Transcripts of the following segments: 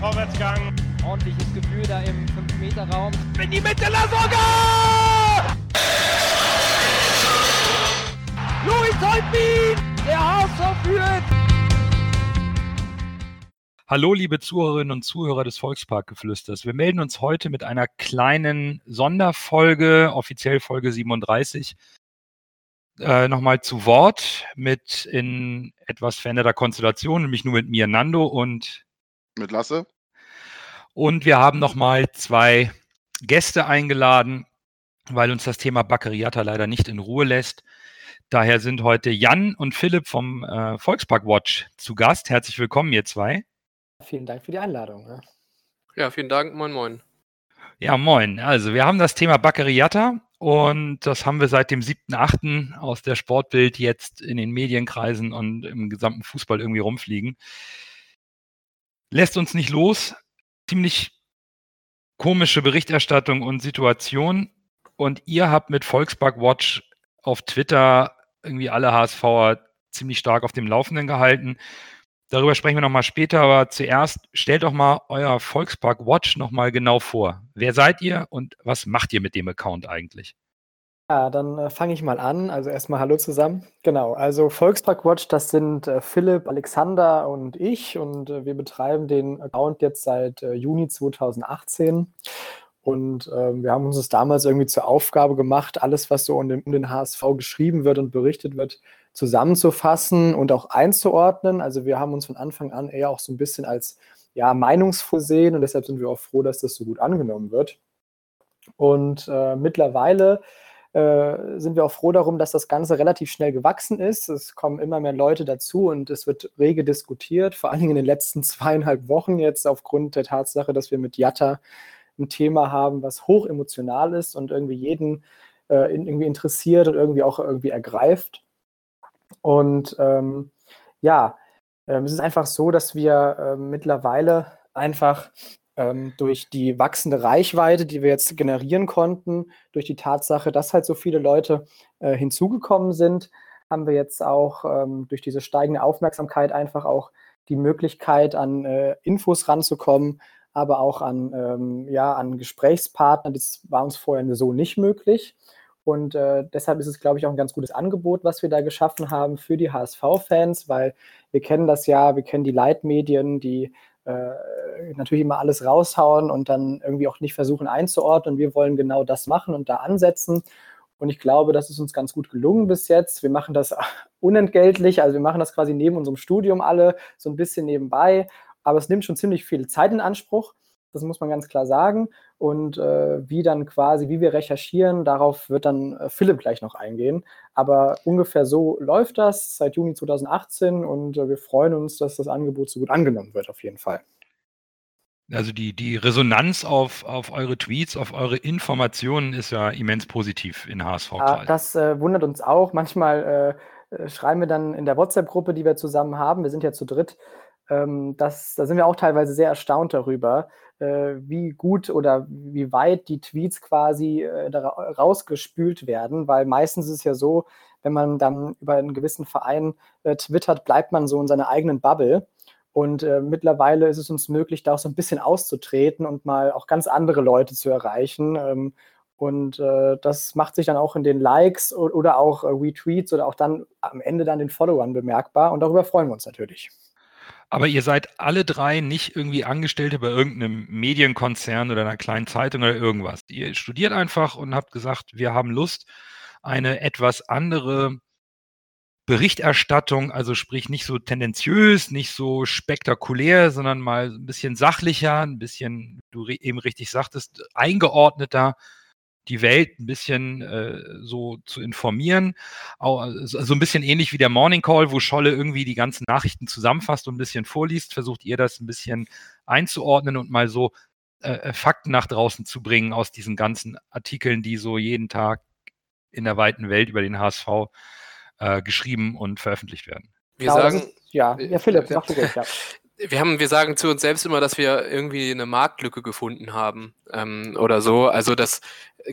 Vorwärtsgang. Ordentliches Gefühl da im 5-Meter-Raum. In die Mitte, Lasogga! Louis Holtbein! Der HSV führt! Hallo, liebe Zuhörerinnen und Zuhörer des Volksparkgeflüsters. Wir melden uns heute mit einer kleinen Sonderfolge, offiziell Folge 37, äh, nochmal zu Wort mit in etwas veränderter Konstellation, nämlich nur mit mir, Nando und mit Lasse. Und wir haben nochmal zwei Gäste eingeladen, weil uns das Thema Baccariata leider nicht in Ruhe lässt. Daher sind heute Jan und Philipp vom äh, Volkspark Watch zu Gast. Herzlich willkommen, ihr zwei. Vielen Dank für die Einladung. Ja, ja vielen Dank. Moin, moin. Ja, moin. Also, wir haben das Thema Baccariata und das haben wir seit dem 7.8. aus der Sportbild jetzt in den Medienkreisen und im gesamten Fußball irgendwie rumfliegen. Lässt uns nicht los. Ziemlich komische Berichterstattung und Situation. Und ihr habt mit Volkspark Watch auf Twitter irgendwie alle HSVer ziemlich stark auf dem Laufenden gehalten. Darüber sprechen wir nochmal später, aber zuerst stellt doch mal euer Volkspark Watch nochmal genau vor. Wer seid ihr und was macht ihr mit dem Account eigentlich? Ja, dann äh, fange ich mal an. Also erstmal Hallo zusammen. Genau, also Volkspark Watch, das sind äh, Philipp, Alexander und ich und äh, wir betreiben den Account jetzt seit äh, Juni 2018. Und ähm, wir haben uns das damals irgendwie zur Aufgabe gemacht, alles, was so um den, um den HSV geschrieben wird und berichtet wird, zusammenzufassen und auch einzuordnen. Also wir haben uns von Anfang an eher auch so ein bisschen als ja, meinungsvoll sehen und deshalb sind wir auch froh, dass das so gut angenommen wird. Und äh, mittlerweile äh, sind wir auch froh darum, dass das Ganze relativ schnell gewachsen ist. Es kommen immer mehr Leute dazu und es wird rege diskutiert, vor allen Dingen in den letzten zweieinhalb Wochen jetzt aufgrund der Tatsache, dass wir mit Jatta ein Thema haben, was hoch emotional ist und irgendwie jeden äh, irgendwie interessiert und irgendwie auch irgendwie ergreift. Und ähm, ja, ähm, es ist einfach so, dass wir äh, mittlerweile einfach ähm, durch die wachsende Reichweite, die wir jetzt generieren konnten, durch die Tatsache, dass halt so viele Leute äh, hinzugekommen sind, haben wir jetzt auch ähm, durch diese steigende Aufmerksamkeit einfach auch die Möglichkeit, an äh, Infos ranzukommen, aber auch an, ähm, ja, an Gesprächspartner. Das war uns vorher so nicht möglich. Und äh, deshalb ist es, glaube ich, auch ein ganz gutes Angebot, was wir da geschaffen haben für die HSV-Fans, weil wir kennen das ja, wir kennen die Leitmedien, die äh, natürlich immer alles raushauen und dann irgendwie auch nicht versuchen einzuordnen. Wir wollen genau das machen und da ansetzen. Und ich glaube, das ist uns ganz gut gelungen bis jetzt. Wir machen das unentgeltlich, also wir machen das quasi neben unserem Studium alle so ein bisschen nebenbei. Aber es nimmt schon ziemlich viel Zeit in Anspruch. Das muss man ganz klar sagen. Und äh, wie dann quasi, wie wir recherchieren, darauf wird dann äh, Philipp gleich noch eingehen. Aber ungefähr so läuft das seit Juni 2018 und äh, wir freuen uns, dass das Angebot so gut angenommen wird, auf jeden Fall. Also die, die Resonanz auf, auf eure Tweets, auf eure Informationen ist ja immens positiv in HSV. Ja, das äh, wundert uns auch. Manchmal äh, äh, schreiben wir dann in der WhatsApp-Gruppe, die wir zusammen haben, wir sind ja zu dritt, ähm, das, da sind wir auch teilweise sehr erstaunt darüber, wie gut oder wie weit die Tweets quasi äh, rausgespült werden, weil meistens ist es ja so, wenn man dann über einen gewissen Verein äh, twittert, bleibt man so in seiner eigenen Bubble. Und äh, mittlerweile ist es uns möglich, da auch so ein bisschen auszutreten und mal auch ganz andere Leute zu erreichen. Ähm, und äh, das macht sich dann auch in den Likes oder auch äh, Retweets oder auch dann am Ende dann den Followern bemerkbar. Und darüber freuen wir uns natürlich. Aber ihr seid alle drei nicht irgendwie Angestellte bei irgendeinem Medienkonzern oder einer kleinen Zeitung oder irgendwas. Ihr studiert einfach und habt gesagt, wir haben Lust, eine etwas andere Berichterstattung, also sprich nicht so tendenziös, nicht so spektakulär, sondern mal ein bisschen sachlicher, ein bisschen, du eben richtig sagtest, eingeordneter die Welt ein bisschen äh, so zu informieren. Auch, also ein bisschen ähnlich wie der Morning Call, wo Scholle irgendwie die ganzen Nachrichten zusammenfasst und ein bisschen vorliest, versucht ihr das ein bisschen einzuordnen und mal so äh, äh, Fakten nach draußen zu bringen aus diesen ganzen Artikeln, die so jeden Tag in der weiten Welt über den HSV äh, geschrieben und veröffentlicht werden. Wir genau, sagen, ist, ja, ja, Philipp, sag du ruhig, ja wir haben, wir sagen zu uns selbst immer, dass wir irgendwie eine Marktlücke gefunden haben ähm, oder so. Also das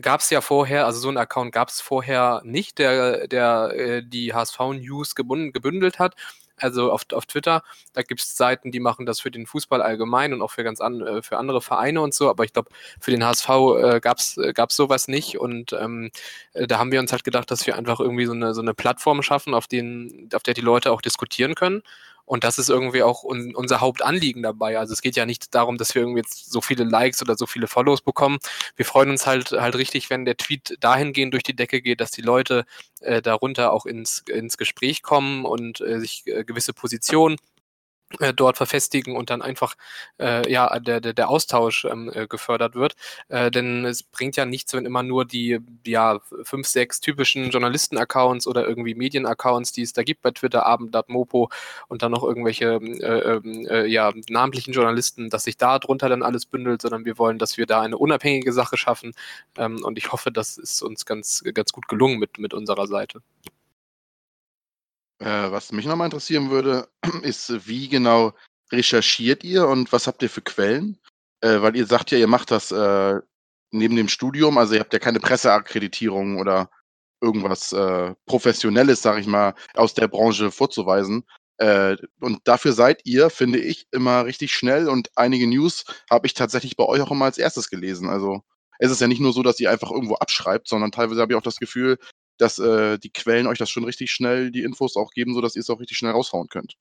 gab es ja vorher, also so ein Account gab es vorher nicht, der, der äh, die HSV News gebündelt hat. Also auf, auf Twitter, da gibt es Seiten, die machen das für den Fußball allgemein und auch für ganz an, äh, für andere Vereine und so, aber ich glaube, für den HSV äh, gab es äh, sowas nicht und ähm, äh, da haben wir uns halt gedacht, dass wir einfach irgendwie so eine, so eine Plattform schaffen, auf, den, auf der die Leute auch diskutieren können und das ist irgendwie auch un unser Hauptanliegen dabei. Also es geht ja nicht darum, dass wir irgendwie jetzt so viele Likes oder so viele Follows bekommen. Wir freuen uns halt halt richtig, wenn der Tweet dahingehend durch die Decke geht, dass die Leute äh, darunter auch ins, ins Gespräch kommen und äh, sich äh, gewisse Positionen dort verfestigen und dann einfach äh, ja der, der, der Austausch ähm, äh, gefördert wird. Äh, denn es bringt ja nichts, wenn immer nur die ja fünf, sechs typischen Journalisten-Accounts oder irgendwie Medien-Accounts, die es da gibt bei Twitter, Abendblatt, Mopo und dann noch irgendwelche äh, ähm, äh, ja namentlichen Journalisten, dass sich da drunter dann alles bündelt, sondern wir wollen, dass wir da eine unabhängige Sache schaffen. Ähm, und ich hoffe, das ist uns ganz, ganz gut gelungen mit, mit unserer Seite. Äh, was mich nochmal interessieren würde, ist, wie genau recherchiert ihr und was habt ihr für Quellen? Äh, weil ihr sagt ja, ihr macht das äh, neben dem Studium, also ihr habt ja keine Presseakkreditierung oder irgendwas äh, Professionelles, sag ich mal, aus der Branche vorzuweisen. Äh, und dafür seid ihr, finde ich, immer richtig schnell und einige News habe ich tatsächlich bei euch auch immer als erstes gelesen. Also es ist ja nicht nur so, dass ihr einfach irgendwo abschreibt, sondern teilweise habe ich auch das Gefühl, dass äh, die Quellen euch das schon richtig schnell die Infos auch geben, sodass ihr es auch richtig schnell raushauen könnt.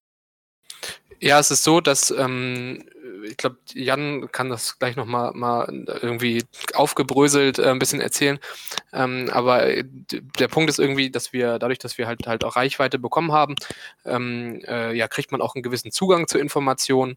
Ja, es ist so, dass ähm, ich glaube, Jan kann das gleich nochmal mal irgendwie aufgebröselt äh, ein bisschen erzählen. Ähm, aber äh, der Punkt ist irgendwie, dass wir dadurch, dass wir halt halt auch Reichweite bekommen haben, ähm, äh, ja, kriegt man auch einen gewissen Zugang zur Information.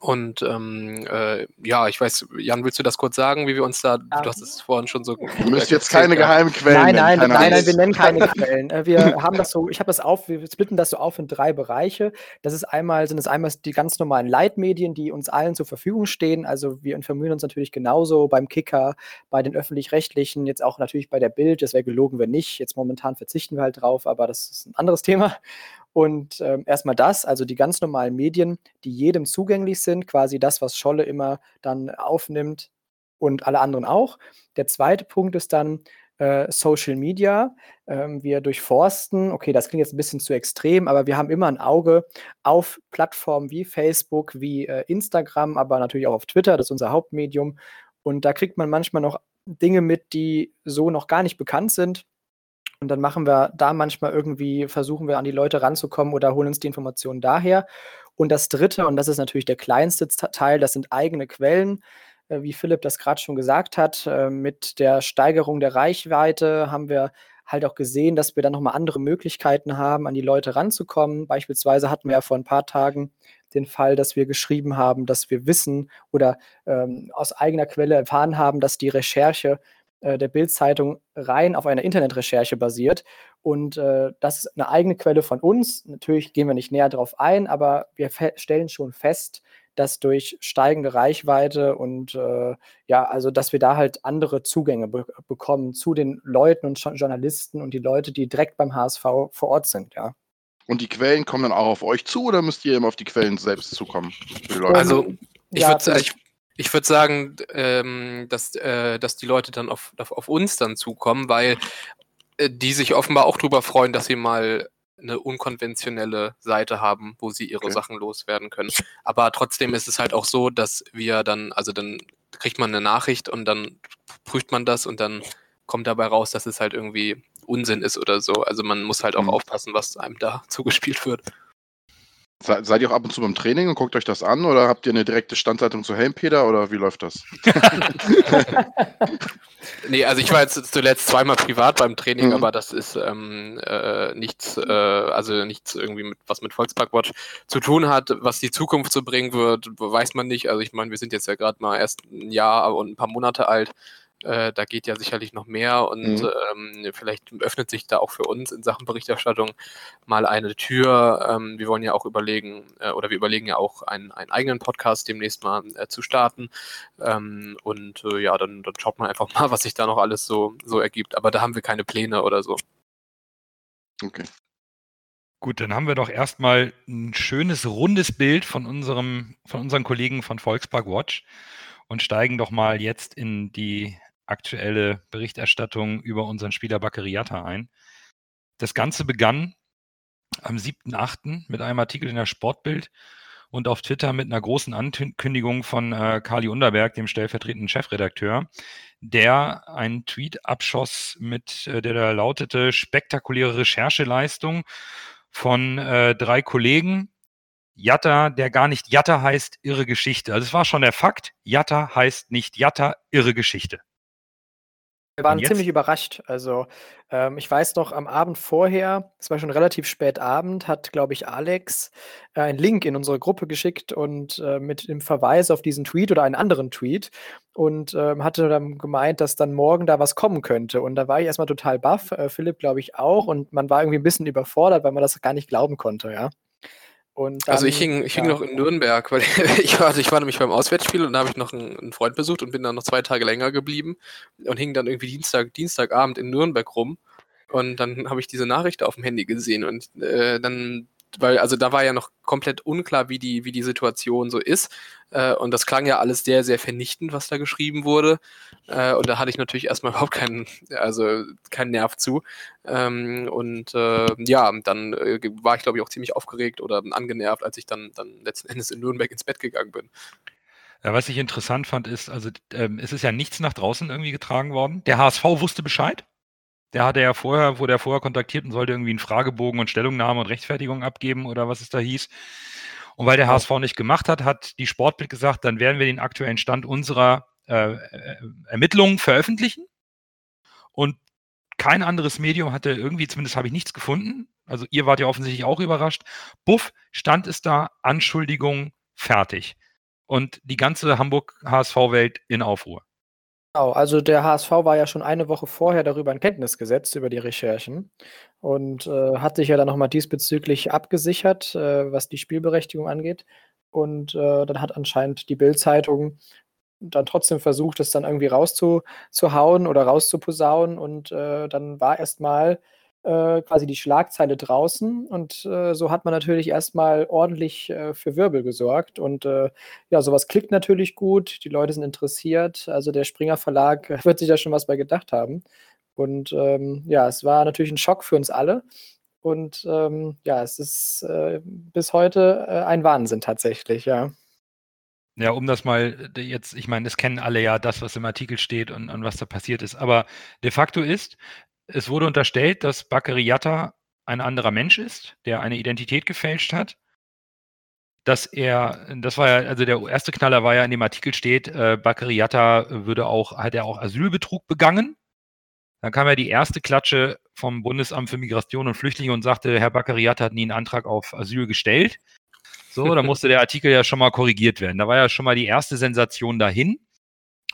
Und ähm, äh, ja, ich weiß, Jan, willst du das kurz sagen, wie wir uns da, ja. du hast es vorhin schon so. Du müsst jetzt keine ja. geheimen Quellen Nein, nein, nein, nein, nein, wir nennen keine Quellen. Äh, wir haben das so, ich habe das auf, wir splitten das so auf in drei Bereiche. Das ist einmal, sind es einmal die ganz normalen Leitmedien, die uns allen zur Verfügung stehen. Also wir informieren uns natürlich genauso beim Kicker, bei den öffentlich-rechtlichen, jetzt auch natürlich bei der Bild, das wäre gelogen, wenn nicht. Jetzt momentan verzichten wir halt drauf, aber das ist ein anderes Thema. Und ähm, erstmal das, also die ganz normalen Medien, die jedem zugänglich sind, quasi das, was Scholle immer dann aufnimmt und alle anderen auch. Der zweite Punkt ist dann äh, Social Media. Ähm, wir durchforsten, okay, das klingt jetzt ein bisschen zu extrem, aber wir haben immer ein Auge auf Plattformen wie Facebook, wie äh, Instagram, aber natürlich auch auf Twitter, das ist unser Hauptmedium. Und da kriegt man manchmal noch Dinge mit, die so noch gar nicht bekannt sind. Und dann machen wir da manchmal irgendwie, versuchen wir an die Leute ranzukommen oder holen uns die Informationen daher. Und das Dritte, und das ist natürlich der kleinste Teil, das sind eigene Quellen. Äh, wie Philipp das gerade schon gesagt hat, äh, mit der Steigerung der Reichweite haben wir halt auch gesehen, dass wir dann nochmal andere Möglichkeiten haben, an die Leute ranzukommen. Beispielsweise hatten wir ja vor ein paar Tagen den Fall, dass wir geschrieben haben, dass wir wissen oder ähm, aus eigener Quelle erfahren haben, dass die Recherche äh, der Bild-Zeitung rein auf einer Internetrecherche basiert. Und äh, das ist eine eigene Quelle von uns. Natürlich gehen wir nicht näher darauf ein, aber wir stellen schon fest, dass durch steigende Reichweite und äh, ja, also dass wir da halt andere Zugänge be bekommen zu den Leuten und Journalisten und die Leute, die direkt beim HSV vor Ort sind, ja. Und die Quellen kommen dann auch auf euch zu oder müsst ihr immer auf die Quellen selbst zukommen? Also ich ja, würde ich, würde sagen, ähm, dass, äh, dass die Leute dann auf, auf, auf uns dann zukommen, weil äh, die sich offenbar auch darüber freuen, dass sie mal eine unkonventionelle Seite haben, wo sie ihre okay. Sachen loswerden können. Aber trotzdem ist es halt auch so, dass wir dann, also dann kriegt man eine Nachricht und dann prüft man das und dann kommt dabei raus, dass es halt irgendwie Unsinn ist oder so. Also man muss halt auch mhm. aufpassen, was einem da zugespielt wird. Se seid ihr auch ab und zu beim Training und guckt euch das an oder habt ihr eine direkte Standleitung zu Helmpeter oder wie läuft das? nee, also ich war jetzt zuletzt zweimal privat beim Training, mhm. aber das ist ähm, äh, nichts, äh, also nichts irgendwie mit was mit Volksparkwatch zu tun hat. Was die Zukunft so bringen wird, weiß man nicht. Also ich meine, wir sind jetzt ja gerade mal erst ein Jahr und ein paar Monate alt. Äh, da geht ja sicherlich noch mehr und mhm. ähm, vielleicht öffnet sich da auch für uns in Sachen Berichterstattung mal eine Tür. Ähm, wir wollen ja auch überlegen, äh, oder wir überlegen ja auch einen, einen eigenen Podcast demnächst mal äh, zu starten. Ähm, und äh, ja, dann, dann schaut man einfach mal, was sich da noch alles so, so ergibt. Aber da haben wir keine Pläne oder so. Okay. Gut, dann haben wir doch erstmal ein schönes rundes Bild von unserem, von unseren Kollegen von Volkspark Watch und steigen doch mal jetzt in die aktuelle Berichterstattung über unseren Spieler Bakariata ein. Das Ganze begann am 7.8. mit einem Artikel in der Sportbild und auf Twitter mit einer großen Ankündigung von äh, Kali Underberg, dem stellvertretenden Chefredakteur, der einen Tweet abschoss mit, äh, der da lautete, spektakuläre Rechercheleistung von äh, drei Kollegen. Jatta, der gar nicht Jatta heißt, irre Geschichte. Also es war schon der Fakt, Jatta heißt nicht Jatta, irre Geschichte. Wir waren ziemlich überrascht. Also, ähm, ich weiß noch, am Abend vorher, es war schon relativ spät Abend, hat, glaube ich, Alex äh, einen Link in unsere Gruppe geschickt und äh, mit dem Verweis auf diesen Tweet oder einen anderen Tweet und ähm, hatte dann gemeint, dass dann morgen da was kommen könnte. Und da war ich erstmal total baff, äh, Philipp, glaube ich, auch. Und man war irgendwie ein bisschen überfordert, weil man das gar nicht glauben konnte, ja. Dann, also ich hing, ich hing ja. noch in Nürnberg, weil ich war, also ich war nämlich beim Auswärtsspiel und da habe ich noch einen, einen, Freund besucht und bin dann noch zwei Tage länger geblieben und hing dann irgendwie Dienstag, Dienstagabend in Nürnberg rum. Und dann habe ich diese Nachricht auf dem Handy gesehen und äh, dann weil also da war ja noch komplett unklar, wie die, wie die Situation so ist. Äh, und das klang ja alles sehr, sehr vernichtend, was da geschrieben wurde. Äh, und da hatte ich natürlich erstmal überhaupt keinen, also keinen Nerv zu. Ähm, und äh, ja, dann äh, war ich, glaube ich, auch ziemlich aufgeregt oder angenervt, als ich dann, dann letzten Endes in Nürnberg ins Bett gegangen bin. Ja, was ich interessant fand, ist, also ähm, es ist ja nichts nach draußen irgendwie getragen worden. Der HSV wusste Bescheid. Der hatte ja vorher, wurde er vorher kontaktiert und sollte irgendwie einen Fragebogen und Stellungnahme und Rechtfertigung abgeben oder was es da hieß. Und weil der HSV nicht gemacht hat, hat die Sportbild gesagt, dann werden wir den aktuellen Stand unserer äh, äh, Ermittlungen veröffentlichen. Und kein anderes Medium hatte irgendwie, zumindest habe ich nichts gefunden. Also ihr wart ja offensichtlich auch überrascht. Buff, stand es da, Anschuldigung, fertig. Und die ganze Hamburg-HSV-Welt in Aufruhr. Genau, also der HSV war ja schon eine Woche vorher darüber in Kenntnis gesetzt, über die Recherchen und äh, hat sich ja dann nochmal diesbezüglich abgesichert, äh, was die Spielberechtigung angeht. Und äh, dann hat anscheinend die Bild-Zeitung dann trotzdem versucht, es dann irgendwie rauszuhauen oder rauszuposaunen. Und äh, dann war erstmal äh, quasi die Schlagzeile draußen. Und äh, so hat man natürlich erstmal ordentlich äh, für Wirbel gesorgt. Und äh, ja, sowas klickt natürlich gut, die Leute sind interessiert, also der Springer Verlag wird sich da schon was bei gedacht haben. Und ähm, ja, es war natürlich ein Schock für uns alle. Und ähm, ja, es ist äh, bis heute äh, ein Wahnsinn tatsächlich, ja. Ja, um das mal jetzt, ich meine, das kennen alle ja, das, was im Artikel steht und, und was da passiert ist. Aber de facto ist, es wurde unterstellt, dass Bakary Yatta ein anderer Mensch ist, der eine Identität gefälscht hat. Dass er, das war ja, also der erste Knaller war ja in dem Artikel steht, äh, Bakary Yatta würde auch, hat er auch Asylbetrug begangen. Dann kam ja die erste Klatsche vom Bundesamt für Migration und Flüchtlinge und sagte, Herr Bakary Yatta hat nie einen Antrag auf Asyl gestellt. So, da musste der Artikel ja schon mal korrigiert werden. Da war ja schon mal die erste Sensation dahin.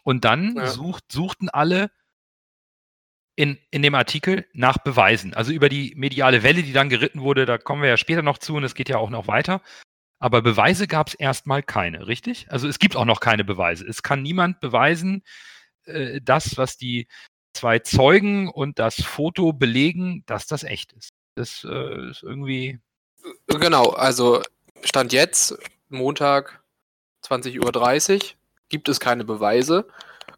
Und dann ja. sucht, suchten alle, in, in dem Artikel nach Beweisen. Also über die mediale Welle, die dann geritten wurde, da kommen wir ja später noch zu und es geht ja auch noch weiter. Aber Beweise gab es erstmal keine, richtig? Also es gibt auch noch keine Beweise. Es kann niemand beweisen, äh, das, was die zwei Zeugen und das Foto belegen, dass das echt ist. Das äh, ist irgendwie. Genau, also Stand jetzt, Montag 20.30 Uhr, gibt es keine Beweise.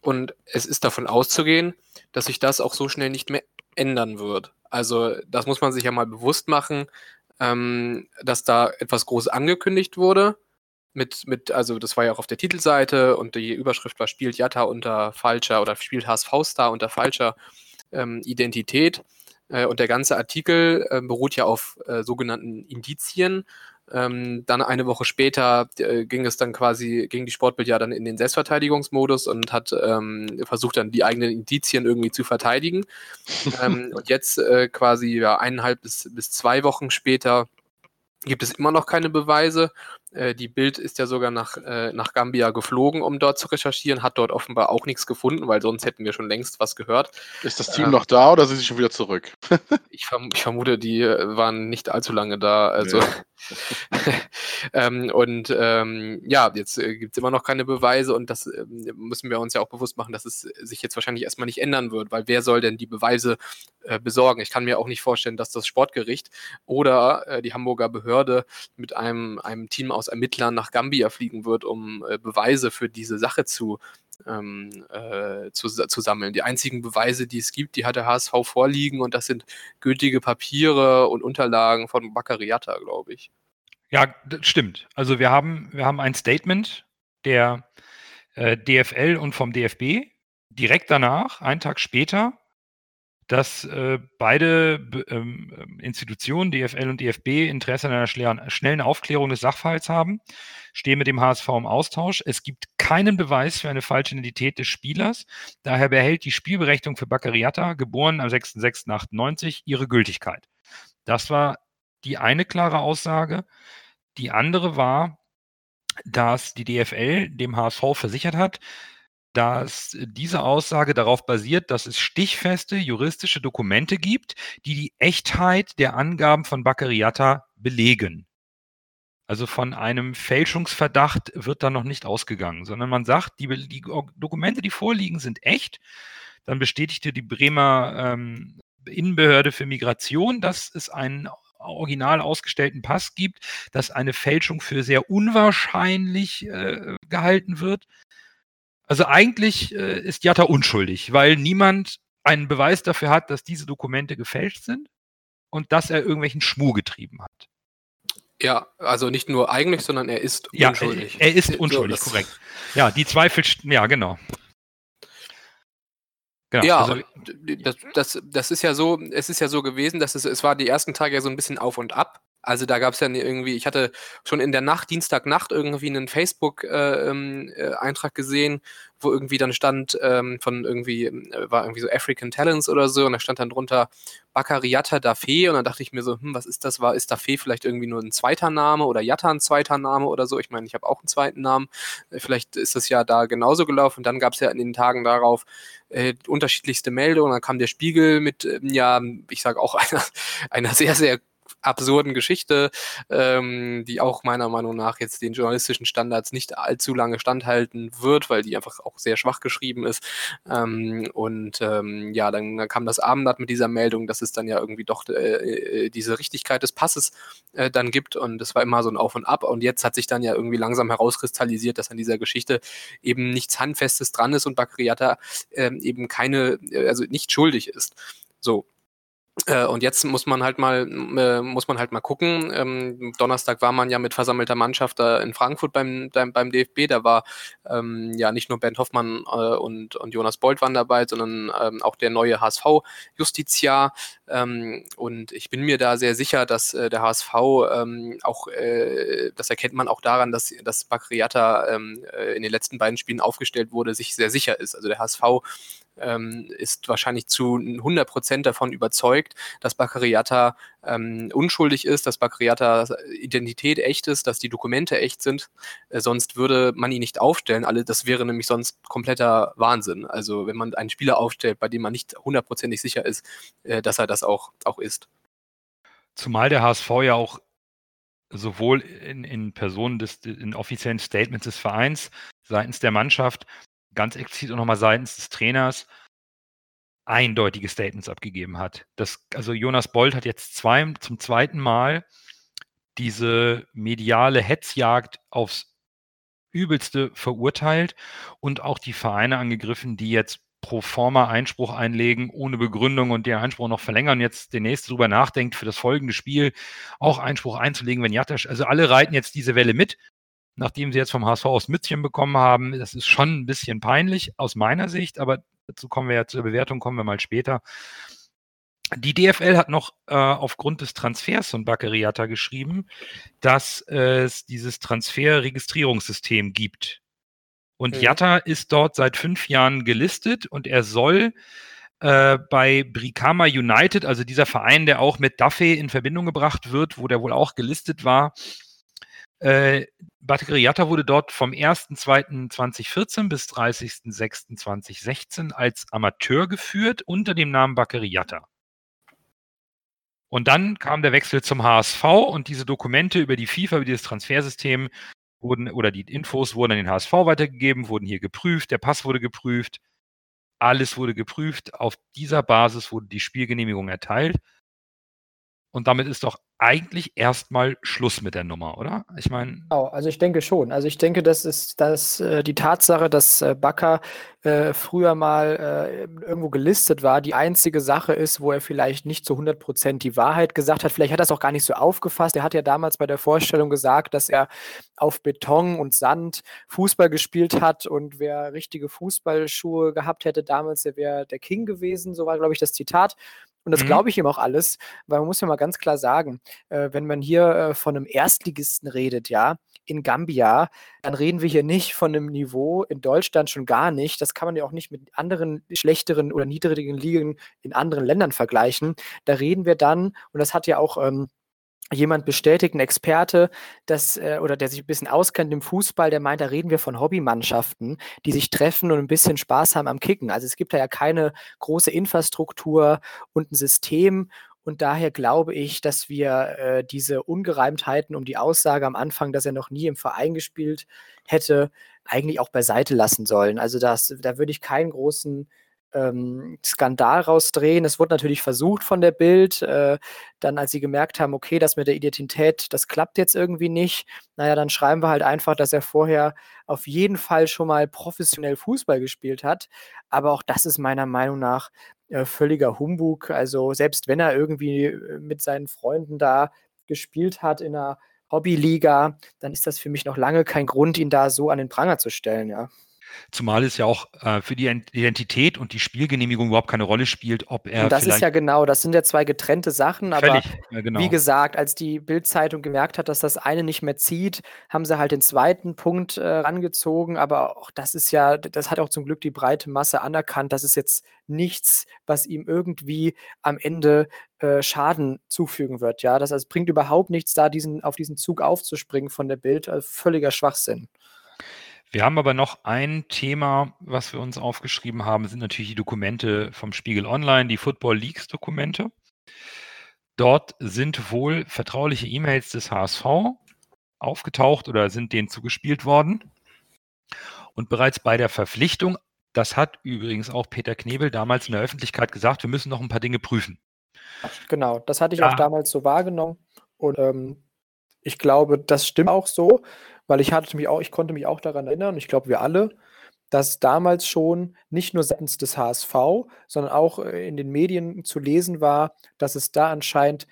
Und es ist davon auszugehen, dass sich das auch so schnell nicht mehr ändern wird. Also das muss man sich ja mal bewusst machen, ähm, dass da etwas groß angekündigt wurde. Mit, mit, also das war ja auch auf der Titelseite und die Überschrift war, spielt Jatta unter falscher oder spielt HSV-Star unter falscher ähm, Identität. Äh, und der ganze Artikel äh, beruht ja auf äh, sogenannten Indizien ähm, dann eine Woche später äh, ging es dann quasi, ging die Sportbild ja dann in den Selbstverteidigungsmodus und hat ähm, versucht dann die eigenen Indizien irgendwie zu verteidigen. ähm, und jetzt äh, quasi ja, eineinhalb bis, bis zwei Wochen später gibt es immer noch keine Beweise. Äh, die Bild ist ja sogar nach, äh, nach Gambia geflogen, um dort zu recherchieren, hat dort offenbar auch nichts gefunden, weil sonst hätten wir schon längst was gehört. Ist das Team ähm, noch da oder sind sie schon wieder zurück? ich, verm ich, vermute, die äh, waren nicht allzu lange da. Also ja. ähm, und ähm, ja, jetzt äh, gibt es immer noch keine Beweise und das äh, müssen wir uns ja auch bewusst machen, dass es sich jetzt wahrscheinlich erstmal nicht ändern wird, weil wer soll denn die Beweise äh, besorgen? Ich kann mir auch nicht vorstellen, dass das Sportgericht oder die Hamburger Behörde mit einem, einem Team aus aus Ermittlern nach Gambia fliegen wird, um äh, Beweise für diese Sache zu, ähm, äh, zu, zu sammeln. Die einzigen Beweise, die es gibt, die hat der HSV vorliegen und das sind gültige Papiere und Unterlagen von Baccariata, glaube ich. Ja, das stimmt. Also wir haben, wir haben ein Statement der äh, DFL und vom DFB direkt danach, einen Tag später, dass äh, beide ähm, ähm Institutionen, DFL und DFB, Interesse an einer schnellen Aufklärung des Sachverhalts haben, stehen mit dem HSV im Austausch. Es gibt keinen Beweis für eine falsche Identität des Spielers. Daher behält die Spielberechtigung für Baccariata, geboren am 6.6.98, ihre Gültigkeit. Das war die eine klare Aussage. Die andere war, dass die DFL dem HSV versichert hat, dass diese Aussage darauf basiert, dass es stichfeste juristische Dokumente gibt, die die Echtheit der Angaben von Baccariata belegen. Also von einem Fälschungsverdacht wird da noch nicht ausgegangen, sondern man sagt, die, die Dokumente, die vorliegen, sind echt. Dann bestätigte die Bremer ähm, Innenbehörde für Migration, dass es einen original ausgestellten Pass gibt, dass eine Fälschung für sehr unwahrscheinlich äh, gehalten wird. Also eigentlich äh, ist Jatta unschuldig, weil niemand einen Beweis dafür hat, dass diese Dokumente gefälscht sind und dass er irgendwelchen Schmuh getrieben hat. Ja, also nicht nur eigentlich, sondern er ist ja, unschuldig. Er, er ist unschuldig, so, korrekt. Ja, die Zweifel, ja, genau. Genau, ja, also, das, das, das ist ja so, es ist ja so gewesen, dass es, es war die ersten Tage ja so ein bisschen auf und ab. Also da gab es ja irgendwie, ich hatte schon in der Nacht, Dienstagnacht, irgendwie einen Facebook-Eintrag äh, äh, gesehen, wo irgendwie dann stand ähm, von irgendwie, äh, war irgendwie so African Talents oder so, und da stand dann drunter Baccariata Dafe, und dann dachte ich mir so, hm, was ist das? War, ist Dafe vielleicht irgendwie nur ein zweiter Name oder Jatta ein zweiter Name oder so? Ich meine, ich habe auch einen zweiten Namen. Vielleicht ist das ja da genauso gelaufen. Und dann gab es ja in den Tagen darauf äh, unterschiedlichste Meldungen. Dann kam der Spiegel mit, äh, ja, ich sage auch einer, einer sehr, sehr absurden Geschichte, ähm, die auch meiner Meinung nach jetzt den journalistischen Standards nicht allzu lange standhalten wird, weil die einfach auch sehr schwach geschrieben ist. Ähm, und ähm, ja, dann, kam das Abendblatt mit dieser Meldung, dass es dann ja irgendwie doch äh, äh, diese Richtigkeit des Passes äh, dann gibt. Und das war immer so ein Auf und Ab. Und jetzt hat sich dann ja irgendwie langsam herauskristallisiert, dass an dieser Geschichte eben nichts Handfestes dran ist und Bakriata ähm, eben keine, äh, also nicht schuldig ist. So, äh, und jetzt muss man halt mal, äh, muss man halt mal gucken. Ähm, Donnerstag war man ja mit versammelter Mannschaft da in Frankfurt beim, beim DFB. Da war ähm, ja nicht nur Bernd Hoffmann äh, und, und Jonas Bolt waren dabei, sondern ähm, auch der neue HSV-Justiziar. Ähm, und ich bin mir da sehr sicher, dass äh, der HSV ähm, auch, äh, das erkennt man auch daran, dass, dass Bakriata ähm, äh, in den letzten beiden Spielen aufgestellt wurde, sich sehr sicher ist. Also der HSV ähm, ist wahrscheinlich zu 100 Prozent davon überzeugt, dass Baccariata ähm, unschuldig ist, dass Baccariata Identität echt ist, dass die Dokumente echt sind. Äh, sonst würde man ihn nicht aufstellen. Alle, das wäre nämlich sonst kompletter Wahnsinn. Also wenn man einen Spieler aufstellt, bei dem man nicht hundertprozentig sicher ist, äh, dass er das auch, auch ist. Zumal der HSV ja auch sowohl in, in Personen des in offiziellen Statements des Vereins seitens der Mannschaft ganz explizit auch nochmal seitens des Trainers eindeutige Statements abgegeben hat. Das, also Jonas Bold hat jetzt zwei, zum zweiten Mal diese mediale Hetzjagd aufs Übelste verurteilt und auch die Vereine angegriffen, die jetzt pro forma Einspruch einlegen, ohne Begründung und den Einspruch noch verlängern, jetzt der nächste drüber nachdenkt, für das folgende Spiel auch Einspruch einzulegen, wenn Jattasch, also alle reiten jetzt diese Welle mit nachdem sie jetzt vom HSV aus Mützchen bekommen haben. Das ist schon ein bisschen peinlich aus meiner Sicht, aber dazu kommen wir ja zur Bewertung, kommen wir mal später. Die DFL hat noch äh, aufgrund des Transfers von Baccariata geschrieben, dass es dieses Transferregistrierungssystem gibt. Und mhm. Jatta ist dort seit fünf Jahren gelistet und er soll äh, bei Brikama United, also dieser Verein, der auch mit Duffy in Verbindung gebracht wird, wo der wohl auch gelistet war, äh, Batteriata wurde dort vom 1.2.2014 bis 30.06.2016 als Amateur geführt unter dem Namen Baccariata. Und dann kam der Wechsel zum HSV und diese Dokumente über die FIFA, über dieses Transfersystem wurden oder die Infos wurden an den HSV weitergegeben, wurden hier geprüft, der Pass wurde geprüft, alles wurde geprüft. Auf dieser Basis wurde die Spielgenehmigung erteilt. Und damit ist doch eigentlich erstmal Schluss mit der Nummer, oder? Ich meine. Genau, also ich denke schon. Also ich denke, das ist dass, äh, die Tatsache, dass äh, Bakker äh, früher mal äh, irgendwo gelistet war, die einzige Sache ist, wo er vielleicht nicht zu 100 Prozent die Wahrheit gesagt hat. Vielleicht hat er es auch gar nicht so aufgefasst. Er hat ja damals bei der Vorstellung gesagt, dass er auf Beton und Sand Fußball gespielt hat und wer richtige Fußballschuhe gehabt hätte damals, der wäre der King gewesen. So war, glaube ich, das Zitat. Und das Mhm. glaube ich ihm auch alles, weil man muss ja mal ganz klar sagen, äh, wenn man hier äh, von einem Erstligisten redet, ja, in Gambia, dann reden wir hier nicht von einem Niveau in Deutschland schon gar nicht. Das kann man ja auch nicht mit anderen schlechteren oder niedrigen Ligen in anderen Ländern vergleichen. Da reden wir dann, und das hat ja auch ähm, jemand bestätigt, ein Experte, dass, äh, oder der sich ein bisschen auskennt im Fußball, der meint, da reden wir von Hobbymannschaften, die sich treffen und ein bisschen Spaß haben am Kicken. Also es gibt da ja keine große Infrastruktur und ein System. Und daher glaube ich, dass wir äh, diese Ungereimtheiten um die Aussage am Anfang, dass er noch nie im Verein gespielt hätte, eigentlich auch beiseite lassen sollen. Also das, da würde ich keinen großen ähm, Skandal rausdrehen. Es wurde natürlich versucht von der Bild, äh, dann als sie gemerkt haben, okay, das mit der Identität, das klappt jetzt irgendwie nicht, naja, dann schreiben wir halt einfach, dass er vorher auf jeden Fall schon mal professionell Fußball gespielt hat. Aber auch das ist meiner Meinung nach äh, völliger Humbug. Also selbst wenn er irgendwie äh, mit seinen Freunden da gespielt hat in einer Hobbyliga, dann ist das für mich noch lange kein Grund, ihn da so an den Pranger zu stellen, ja. Zumal es ja auch äh, für die Ent- Identität und die Spielgenehmigung überhaupt keine Rolle spielt, ob er Und das ist ja genau, das sind ja zwei getrennte Sachen, aber ja, genau. Wie gesagt, als die Bild-Zeitung gemerkt hat, dass das eine nicht mehr zieht, haben sie halt den zweiten Punkt äh, rangezogen. Aber auch das ist ja, das hat auch zum Glück die breite Masse anerkannt. Das ist jetzt nichts, was ihm irgendwie am Ende äh, Schaden zufügen wird. Ja, das es bringt überhaupt nichts, da diesen, auf diesen Zug aufzuspringen von der Bild. Äh, völliger Schwachsinn. Wir haben aber noch ein Thema, was wir uns aufgeschrieben haben, sind natürlich die Dokumente vom Spiegel Online, die Football Leagues Dokumente. Dort sind wohl vertrauliche E-Mails des HSV aufgetaucht oder sind denen zugespielt worden. Und bereits bei der Verpflichtung, das hat übrigens auch Peter Knebel damals in der Öffentlichkeit gesagt, wir müssen noch ein paar Dinge prüfen. Genau, das hatte ich Ja. auch damals so wahrgenommen. Und ähm, ich glaube, das stimmt auch so, weil ich hatte mich auch, ich konnte mich auch daran erinnern, ich glaube, wir alle, dass damals schon nicht nur seitens des HSV, sondern auch äh, in den Medien zu lesen war, dass es da anscheinend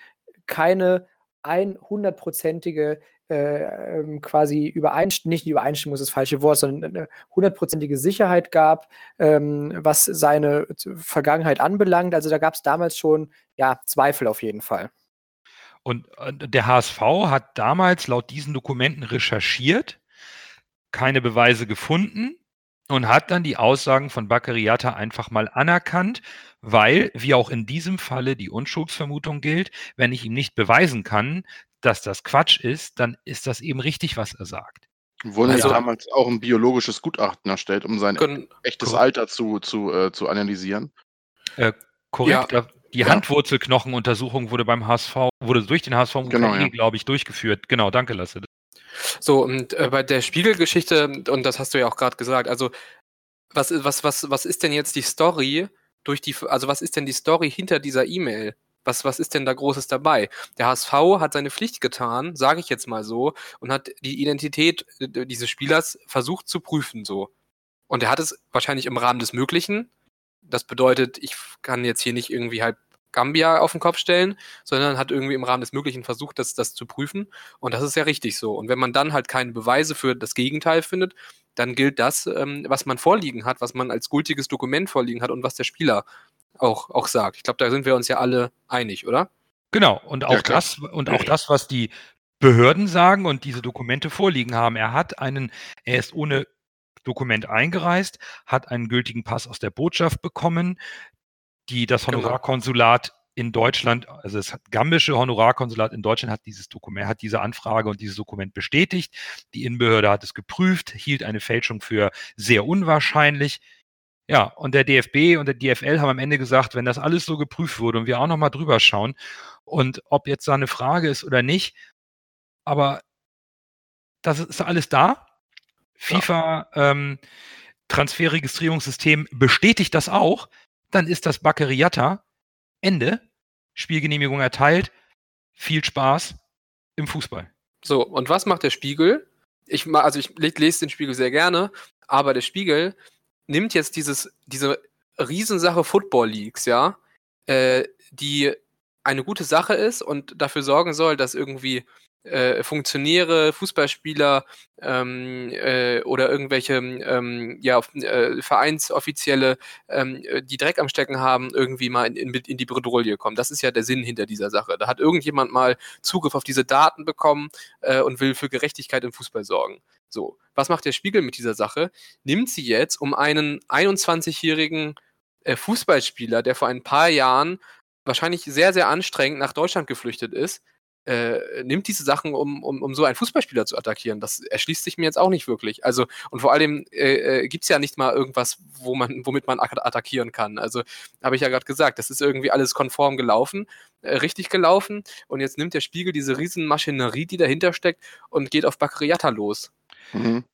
keine 100-prozentige äh, ähm, quasi Übereinstimmung, nicht Übereinstimmung ist das falsche Wort, sondern eine hundertprozentige Sicherheit gab, ähm, was seine Vergangenheit anbelangt. Also da gab es damals schon ja, Zweifel auf jeden Fall. Und äh, der HSV hat damals laut diesen Dokumenten recherchiert, keine Beweise gefunden und hat dann die Aussagen von Bakariata einfach mal anerkannt, weil, wie auch in diesem Falle, die Unschuldsvermutung gilt, wenn ich ihm nicht beweisen kann, dass das Quatsch ist, dann ist das eben richtig, was er sagt. Wurde Also- ja damals auch ein biologisches Gutachten erstellt, um sein Können, echtes. Alter zu, zu, äh, zu analysieren. Korrekt. da- Die Ja. Handwurzelknochenuntersuchung wurde beim HSV, wurde durch den HSV Genau, ja. glaube ich, durchgeführt. Genau, danke, Lasse. So, und äh, bei der Spiegelgeschichte, und das hast du ja auch gerade gesagt, also was, was, was, was ist denn jetzt die Story durch die, also was ist denn die Story hinter dieser E-Mail? Was, was ist denn da Großes dabei? Der HSV hat seine Pflicht getan, sage ich jetzt mal so, und hat die Identität äh, dieses Spielers versucht zu prüfen, so. Und er hat es wahrscheinlich im Rahmen des Möglichen. Das bedeutet, ich kann jetzt hier nicht irgendwie halt Gambia auf den Kopf stellen, sondern hat irgendwie im Rahmen des Möglichen versucht, das, das zu prüfen. Und das ist ja richtig so. Und wenn man dann halt keine Beweise für das Gegenteil findet, dann gilt das, ähm, was man vorliegen hat, was man als gültiges Dokument vorliegen hat und was der Spieler auch, auch sagt. Ich glaube, da sind wir uns ja alle einig, oder? Genau, und auch Ja, das und auch das, was die Behörden sagen und diese Dokumente vorliegen haben. Er hat einen, er ist ohne Dokument eingereist, hat einen gültigen Pass aus der Botschaft bekommen, die das Genau. Honorarkonsulat in Deutschland, also das gambische Honorarkonsulat in Deutschland hat dieses Dokument, hat diese Anfrage und dieses Dokument bestätigt. Die Innenbehörde hat es geprüft, hielt eine Fälschung für sehr unwahrscheinlich. Ja, und der DFB und der DFL haben am Ende gesagt, wenn das alles so geprüft wurde und wir auch nochmal drüber schauen und ob jetzt da eine Frage ist oder nicht, aber das ist alles da. FIFA ähm, Transferregistrierungssystem bestätigt das auch, dann ist das Baccariata Ende, Spielgenehmigung erteilt, viel Spaß im Fußball. So, und was macht der Spiegel? Ich, also ich le- lese den Spiegel sehr gerne, aber der Spiegel nimmt jetzt dieses, diese Riesensache Football Leagues, ja, äh, die eine gute Sache ist und dafür sorgen soll, dass irgendwie äh, Funktionäre, Fußballspieler ähm, äh, oder irgendwelche ähm, ja, äh, Vereinsoffizielle, ähm, äh, die Dreck am Stecken haben, irgendwie mal in, in, in die Bredouille kommen. Das ist ja der Sinn hinter dieser Sache. Da hat irgendjemand mal Zugriff auf diese Daten bekommen äh, und will für Gerechtigkeit im Fußball sorgen. So, was macht der Spiegel mit dieser Sache? Nimmt sie jetzt, um einen 21-jährigen äh, Fußballspieler, der vor ein paar Jahren wahrscheinlich sehr, sehr anstrengend nach Deutschland geflüchtet ist, äh, nimmt diese Sachen, um, um, um so einen Fußballspieler zu attackieren. Das erschließt sich mir jetzt auch nicht wirklich. Also, und vor allem äh, äh, gibt es ja nicht mal irgendwas, wo man, womit man attackieren kann. Also, habe ich ja gerade gesagt, das ist irgendwie alles konform gelaufen, äh, richtig gelaufen. Und jetzt nimmt der Spiegel diese Riesenmaschinerie, die dahinter steckt, und geht auf Bakriata los. Mhm.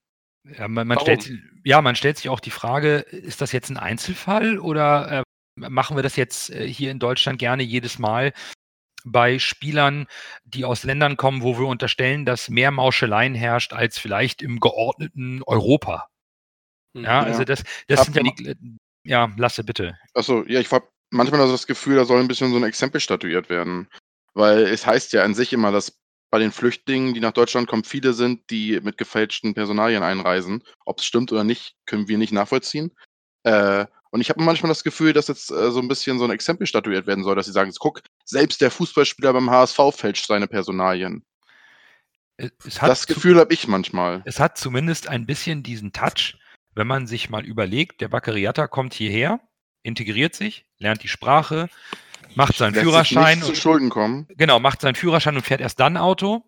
Ja, man, man stellt, sich- ja, man stellt sich auch die Frage, ist das jetzt ein Einzelfall oder äh, machen wir das jetzt äh, hier in Deutschland gerne jedes Mal bei Spielern, die aus Ländern kommen, wo wir unterstellen, dass mehr Mauscheleien herrscht als vielleicht im geordneten Europa? Mhm. Ja, Ja. also das, das Hab sind ja die, ja, Lasse, bitte. Achso, ja, ich habe manchmal also das Gefühl, da soll ein bisschen so ein Exempel statuiert werden. Weil es heißt ja an sich immer, dass bei den Flüchtlingen, die nach Deutschland kommen, viele sind, die mit gefälschten Personalien einreisen. Ob es stimmt oder nicht, können wir nicht nachvollziehen. Äh, und ich habe manchmal das Gefühl, dass jetzt äh, so ein bisschen so ein Exempel statuiert werden soll, dass sie sagen, guck, selbst der Fußballspieler beim HSV fälscht seine Personalien. Es- Es hat Das zu- Gefühl habe ich manchmal. es hat zumindest ein bisschen diesen Touch, wenn man sich mal überlegt, der Bakariata kommt hierher, integriert sich, lernt die Sprache, macht seinen Lässt sich Führerschein nicht zu und, Schulden kommen. genau, macht seinen Führerschein und fährt erst dann Auto.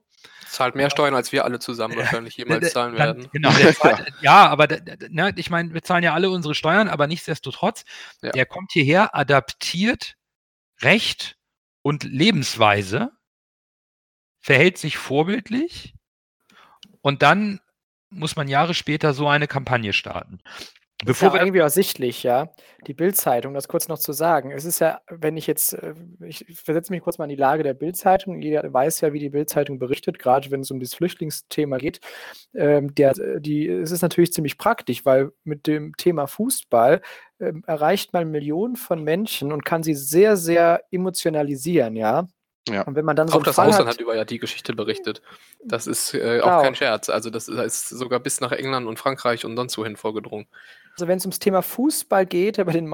Zahlt mehr Steuern, als wir alle zusammen wahrscheinlich jemals zahlen Dann- werden. Genau, der zahlt, ja, aber ne, ich meine, wir zahlen ja alle unsere Steuern, aber nichtsdestotrotz, Ja. der kommt hierher, adaptiert Recht und Lebensweise, verhält sich vorbildlich und dann muss man Jahre später so eine Kampagne starten. Bevor ist ja wir irgendwie ersichtlich, ja. Die Bild-Zeitung, das kurz noch zu sagen. Es ist ja, wenn ich jetzt, äh, ich versetze mich kurz mal in die Lage der Bild-Zeitung. Jeder weiß ja, wie die Bild-Zeitung berichtet, gerade wenn es um das Flüchtlingsthema geht. Ähm, der, die, es ist natürlich ziemlich praktisch, weil mit dem Thema Fußball ähm, erreicht man Millionen von Menschen und kann sie sehr, sehr emotionalisieren, ja. Ja. Und wenn man dann so Auch das Fall Ausland hat, hat über ja die Geschichte berichtet. Das ist äh, Genau. auch kein Scherz. Also das ist, ist sogar bis nach England und Frankreich und sonst wohin vorgedrungen. Also wenn es ums Thema Fußball geht, bei den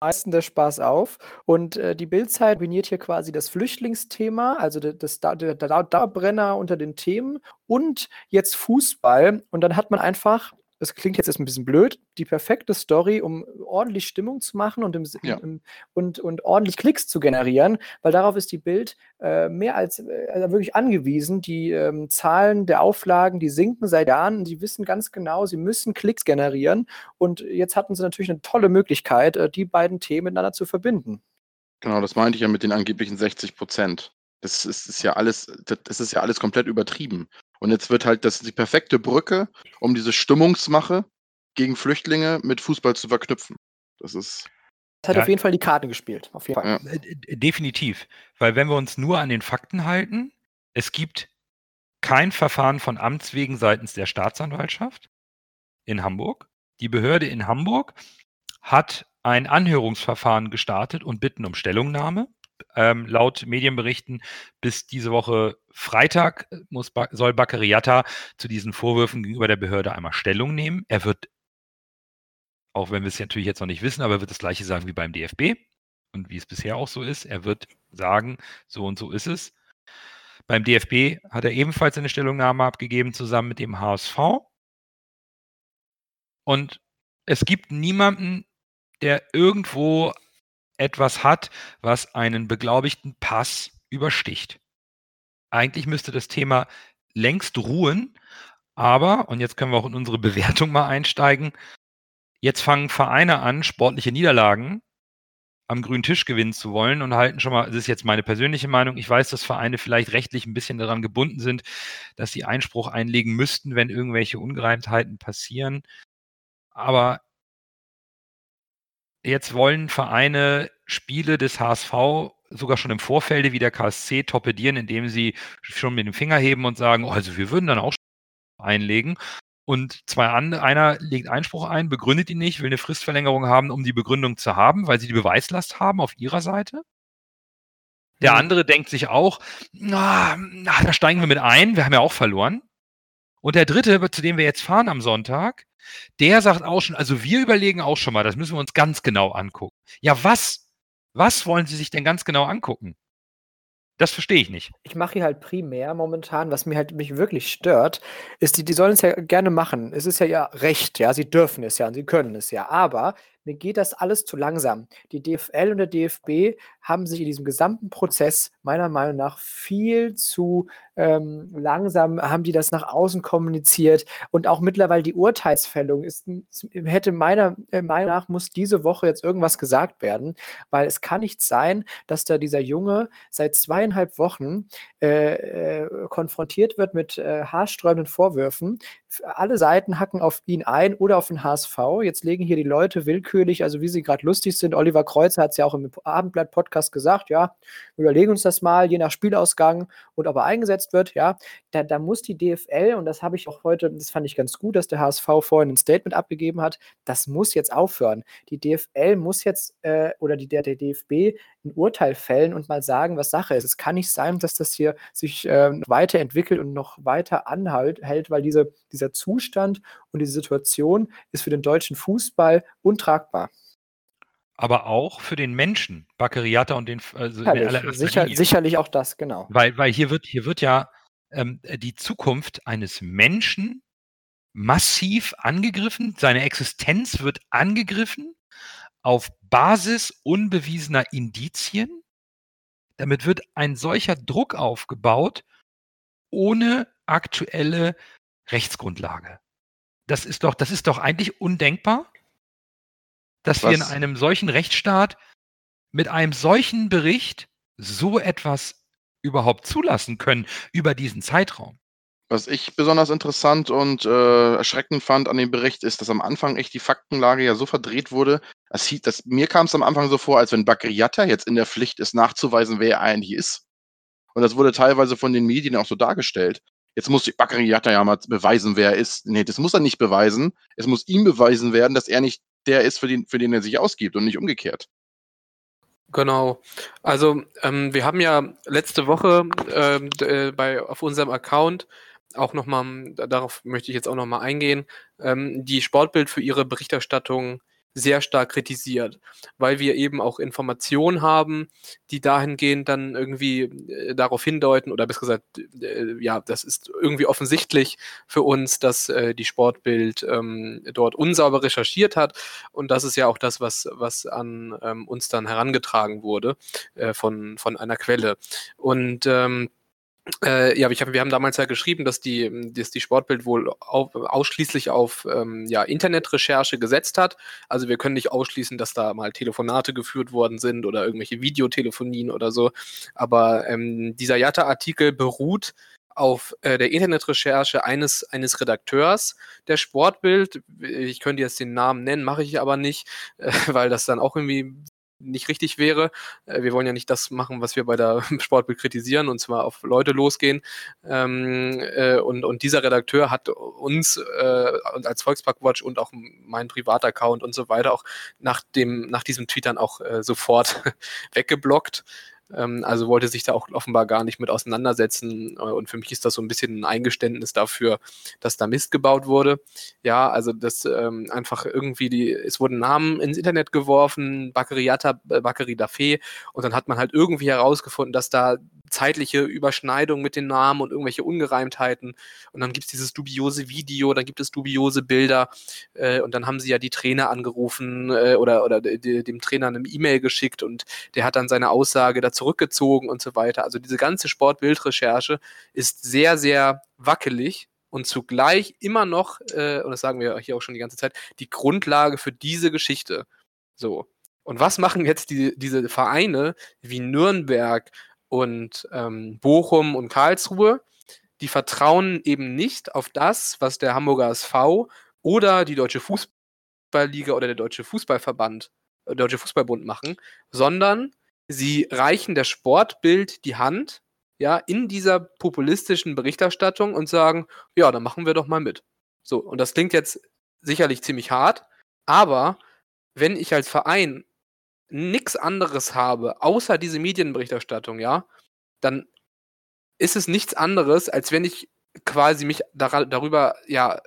meisten der Spaß auf. Und äh, die Bildzeit dominiert hier quasi das Flüchtlingsthema, also das, Da- der Dauerbrenner unter den Themen und jetzt Fußball. Und dann hat man einfach, das klingt jetzt erst ein bisschen blöd, die perfekte Story, um ordentlich Stimmung zu machen und, im, Ja. im, und, und ordentlich Klicks zu generieren, weil darauf ist die Bild äh, mehr als äh, wirklich angewiesen. Die ähm, Zahlen der Auflagen, die sinken seit Jahren. Die wissen ganz genau, sie müssen Klicks generieren. Und jetzt hatten sie natürlich eine tolle Möglichkeit, äh, die beiden Themen miteinander zu verbinden. Genau, das meinte ich ja mit den angeblichen 60 Prozent. Das ist, ist ja alles, das ist ja alles komplett übertrieben. Und jetzt wird halt das die perfekte Brücke, um diese Stimmungsmache gegen Flüchtlinge mit Fußball zu verknüpfen. Das ist, Das hat Ja. auf jeden Fall die Karten gespielt. Auf jeden Fall. Ja. Äh, Definitiv. Weil wenn wir uns nur an den Fakten halten, es gibt kein Verfahren von Amts wegen seitens der Staatsanwaltschaft in Hamburg. Die Behörde in Hamburg hat ein Anhörungsverfahren gestartet und bitten um Stellungnahme. Ähm, laut Medienberichten bis diese Woche Freitag muss ba soll Bakariata zu diesen Vorwürfen gegenüber der Behörde einmal Stellung nehmen. Er wird, auch wenn wir es natürlich jetzt noch nicht wissen, aber er wird das gleiche sagen wie beim DFB und wie es bisher auch so ist. Er wird sagen, so und so ist es. Beim DFB hat er ebenfalls eine Stellungnahme abgegeben, zusammen mit dem HSV. Und es gibt niemanden, der irgendwo etwas hat, was einen beglaubigten Pass übersticht. Eigentlich müsste das Thema längst ruhen, aber, und jetzt können wir auch in unsere Bewertung mal einsteigen, jetzt fangen Vereine an, sportliche Niederlagen am grünen Tisch gewinnen zu wollen und halten schon mal, das ist jetzt meine persönliche Meinung, ich weiß, dass Vereine vielleicht rechtlich ein bisschen daran gebunden sind, dass sie Einspruch einlegen müssten, wenn irgendwelche Ungereimtheiten passieren. Aber jetzt wollen Vereine Spiele des HSV sogar schon im Vorfelde wie der KSC torpedieren, indem sie schon mit dem Finger heben und sagen, oh, also wir würden dann auch einlegen. Und zwei andere, einer legt Einspruch ein, begründet ihn nicht, will eine Fristverlängerung haben, um die Begründung zu haben, weil sie die Beweislast haben auf ihrer Seite. Der Mhm. andere denkt sich auch, na, na, da steigen wir mit ein, wir haben ja auch verloren. Und der dritte, zu dem wir jetzt fahren am Sonntag, der sagt auch schon, also wir überlegen auch schon mal, das müssen wir uns ganz genau angucken. Ja, was? Was wollen Sie sich denn ganz genau angucken? Das verstehe ich nicht. Ich mache hier halt primär momentan, was mir halt mich wirklich stört, ist, die, die sollen es ja gerne machen. Es ist ja ihr Recht, ja, sie dürfen es ja und sie können es ja. Aber mir geht das alles zu langsam. Die DFL und der DFB haben sich in diesem gesamten Prozess meiner Meinung nach viel zu ähm, langsam, haben die das nach außen kommuniziert und auch mittlerweile die Urteilsfällung ist, hätte meiner äh, Meinung nach muss diese Woche jetzt irgendwas gesagt werden, weil es kann nicht sein, dass da dieser Junge seit zweieinhalb Wochen äh, äh, konfrontiert wird mit äh, haarsträubenden Vorwürfen. Alle Seiten hacken auf ihn ein oder auf den HSV. Jetzt legen hier die Leute willkürlich, also wie sie gerade lustig sind. Oliver Kreuzer hat es ja auch im Abendblatt-Podcast gesagt, ja, wir überlegen uns das mal, je nach Spielausgang und ob er eingesetzt wird, ja. Da, da muss die DFL, und das habe ich auch heute, das fand ich ganz gut, dass der HSV vorhin ein Statement abgegeben hat, das muss jetzt aufhören. Die DFL muss jetzt, äh, oder die, der, der DFB, ein Urteil fällen und mal sagen, was Sache ist. Es kann nicht sein, dass das hier sich äh, weiterentwickelt und noch weiter anhält, hält, weil diese, dieser Zustand und diese Situation ist für den deutschen Fußball untragbar. Aber auch für den Menschen, Bakariata und den, also sicher, sicherlich auch das, genau. Weil, weil hier wird, hier wird ja ähm, die Zukunft eines Menschen massiv angegriffen, seine Existenz wird angegriffen auf Basis unbewiesener Indizien. Damit wird ein solcher Druck aufgebaut ohne aktuelle Rechtsgrundlage. Das ist doch, das ist doch eigentlich undenkbar, dass wir in Was- einem solchen Rechtsstaat mit einem solchen Bericht so etwas überhaupt zulassen können über diesen Zeitraum. Was ich besonders interessant und äh, erschreckend fand an dem Bericht, ist, dass am Anfang echt die Faktenlage ja so verdreht wurde. Das hieß, das, mir kam es am Anfang so vor, als wenn Bakriata jetzt in der Pflicht ist, nachzuweisen, wer er eigentlich ist. Und das wurde teilweise von den Medien auch so dargestellt. Jetzt muss Bakriata ja mal beweisen, wer er ist. Nee, das muss er nicht beweisen. Es muss ihm beweisen werden, dass er nicht der ist, für den, für den er sich ausgibt und nicht umgekehrt. Genau. Also ähm, wir haben ja letzte Woche ähm, äh, bei auf unserem Account auch nochmal, darauf möchte ich jetzt auch nochmal eingehen, ähm, die Sportbild für ihre Berichterstattung sehr stark kritisiert, weil wir eben auch Informationen haben, die dahingehend dann irgendwie äh, darauf hindeuten oder besser gesagt, äh, ja, das ist irgendwie offensichtlich für uns, dass äh, die Sportbild ähm, dort unsauber recherchiert hat und das ist ja auch das, was, was an ähm, uns dann herangetragen wurde äh, von, von einer Quelle. Und ähm, äh, ja, ich hab, wir haben damals ja geschrieben, dass die, dass die Sportbild wohl auf, ausschließlich auf ähm, ja, Internetrecherche gesetzt hat. Also wir können nicht ausschließen, dass da mal Telefonate geführt worden sind oder irgendwelche Videotelefonien oder so. Aber ähm, dieser Jatta-Artikel beruht auf äh, der Internetrecherche eines, eines Redakteurs der Sportbild. Ich könnte jetzt den Namen nennen, mache ich aber nicht, äh, weil das dann auch irgendwie nicht richtig wäre. Äh, Wir wollen ja nicht das machen, was wir bei der Sportbild kritisieren, und zwar auf Leute losgehen. Ähm, äh, und, und dieser Redakteur hat uns äh, als Volksparkwatch und auch meinen Privataccount und so weiter auch nach, dem, nach diesem Tweet dann auch äh, sofort weggeblockt. Ähm, also wollte sich da auch offenbar gar nicht mit auseinandersetzen. Äh, und für mich ist das so ein bisschen ein Eingeständnis dafür, dass da Mist gebaut wurde. Ja, also das ähm, einfach irgendwie die, es wurden Namen ins Internet geworfen, Bakariata, äh, Bakari Dafé, und dann hat man halt irgendwie herausgefunden, dass da zeitliche Überschneidungen mit den Namen und irgendwelche Ungereimtheiten und dann gibt es dieses dubiose Video, dann gibt es dubiose Bilder äh, und dann haben sie ja die Trainer angerufen äh, oder, oder de, de, dem Trainer eine E-Mail geschickt und der hat dann seine Aussage da zurückgezogen und so weiter. Also diese ganze Sportbildrecherche ist sehr, sehr wackelig und zugleich immer noch, äh, und das sagen wir hier auch schon die ganze Zeit, die Grundlage für diese Geschichte. So. Und was machen jetzt die, diese Vereine wie Nürnberg und ähm, Bochum und Karlsruhe? Die vertrauen eben nicht auf das, was der Hamburger SV oder die Deutsche Fußballliga oder der Deutsche Fußballverband, äh, Deutsche Fußballbund machen, sondern sie reichen der Sportbild die Hand, ja, in dieser populistischen Berichterstattung und sagen, ja, dann machen wir doch mal mit. So, und das klingt jetzt sicherlich ziemlich hart, aber wenn ich als Verein nichts anderes habe, außer diese Medienberichterstattung, ja, dann ist es nichts anderes, als wenn ich quasi mich dar darüber, ja,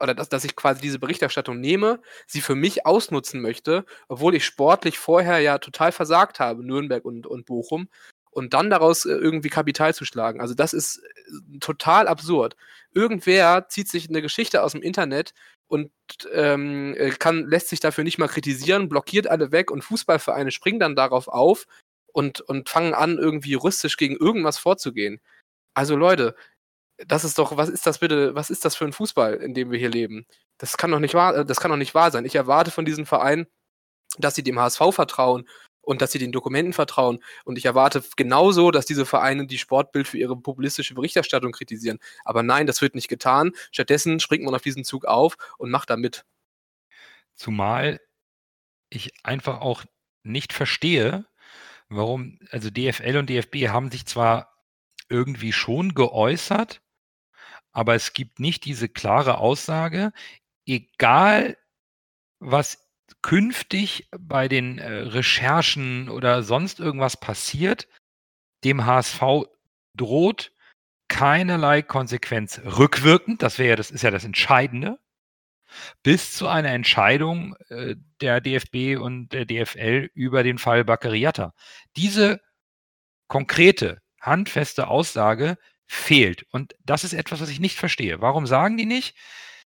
oder dass, dass ich quasi diese Berichterstattung nehme, sie für mich ausnutzen möchte, obwohl ich sportlich vorher ja total versagt habe, Nürnberg und, und Bochum, und dann daraus äh, irgendwie Kapital zu schlagen. Also das ist äh, total absurd. Irgendwer zieht sich eine Geschichte aus dem Internet und ähm, äh, kann, lässt sich dafür nicht mal kritisieren, blockiert alle weg und Fußballvereine springen dann darauf auf und, und fangen an, irgendwie juristisch gegen irgendwas vorzugehen. Also Leute, das ist doch, was ist das bitte, was ist das für ein Fußball, in dem wir hier leben? Das kann doch nicht wahr, äh, das kann doch nicht wahr sein. Ich erwarte von diesem Verein, dass sie dem HSV vertrauen und dass sie den Dokumenten vertrauen. Und ich erwarte genauso, dass diese Vereine die Sportbild für ihre populistische Berichterstattung kritisieren. Aber nein, das wird nicht getan. Stattdessen springt man auf diesen Zug auf und macht da mit. Zumal ich einfach auch nicht verstehe, warum, also DFL und DFB haben sich zwar irgendwie schon geäußert, aber es gibt nicht diese klare Aussage, egal was künftig bei den äh, Recherchen oder sonst irgendwas passiert, dem HSV droht keinerlei Konsequenz rückwirkend, das wäre ja, das ist ja das Entscheidende, bis zu einer Entscheidung äh, der DFB und der DFL über den Fall Baccariata. Diese konkrete, handfeste Aussage fehlt. Und das ist etwas, was ich nicht verstehe. Warum sagen die nicht?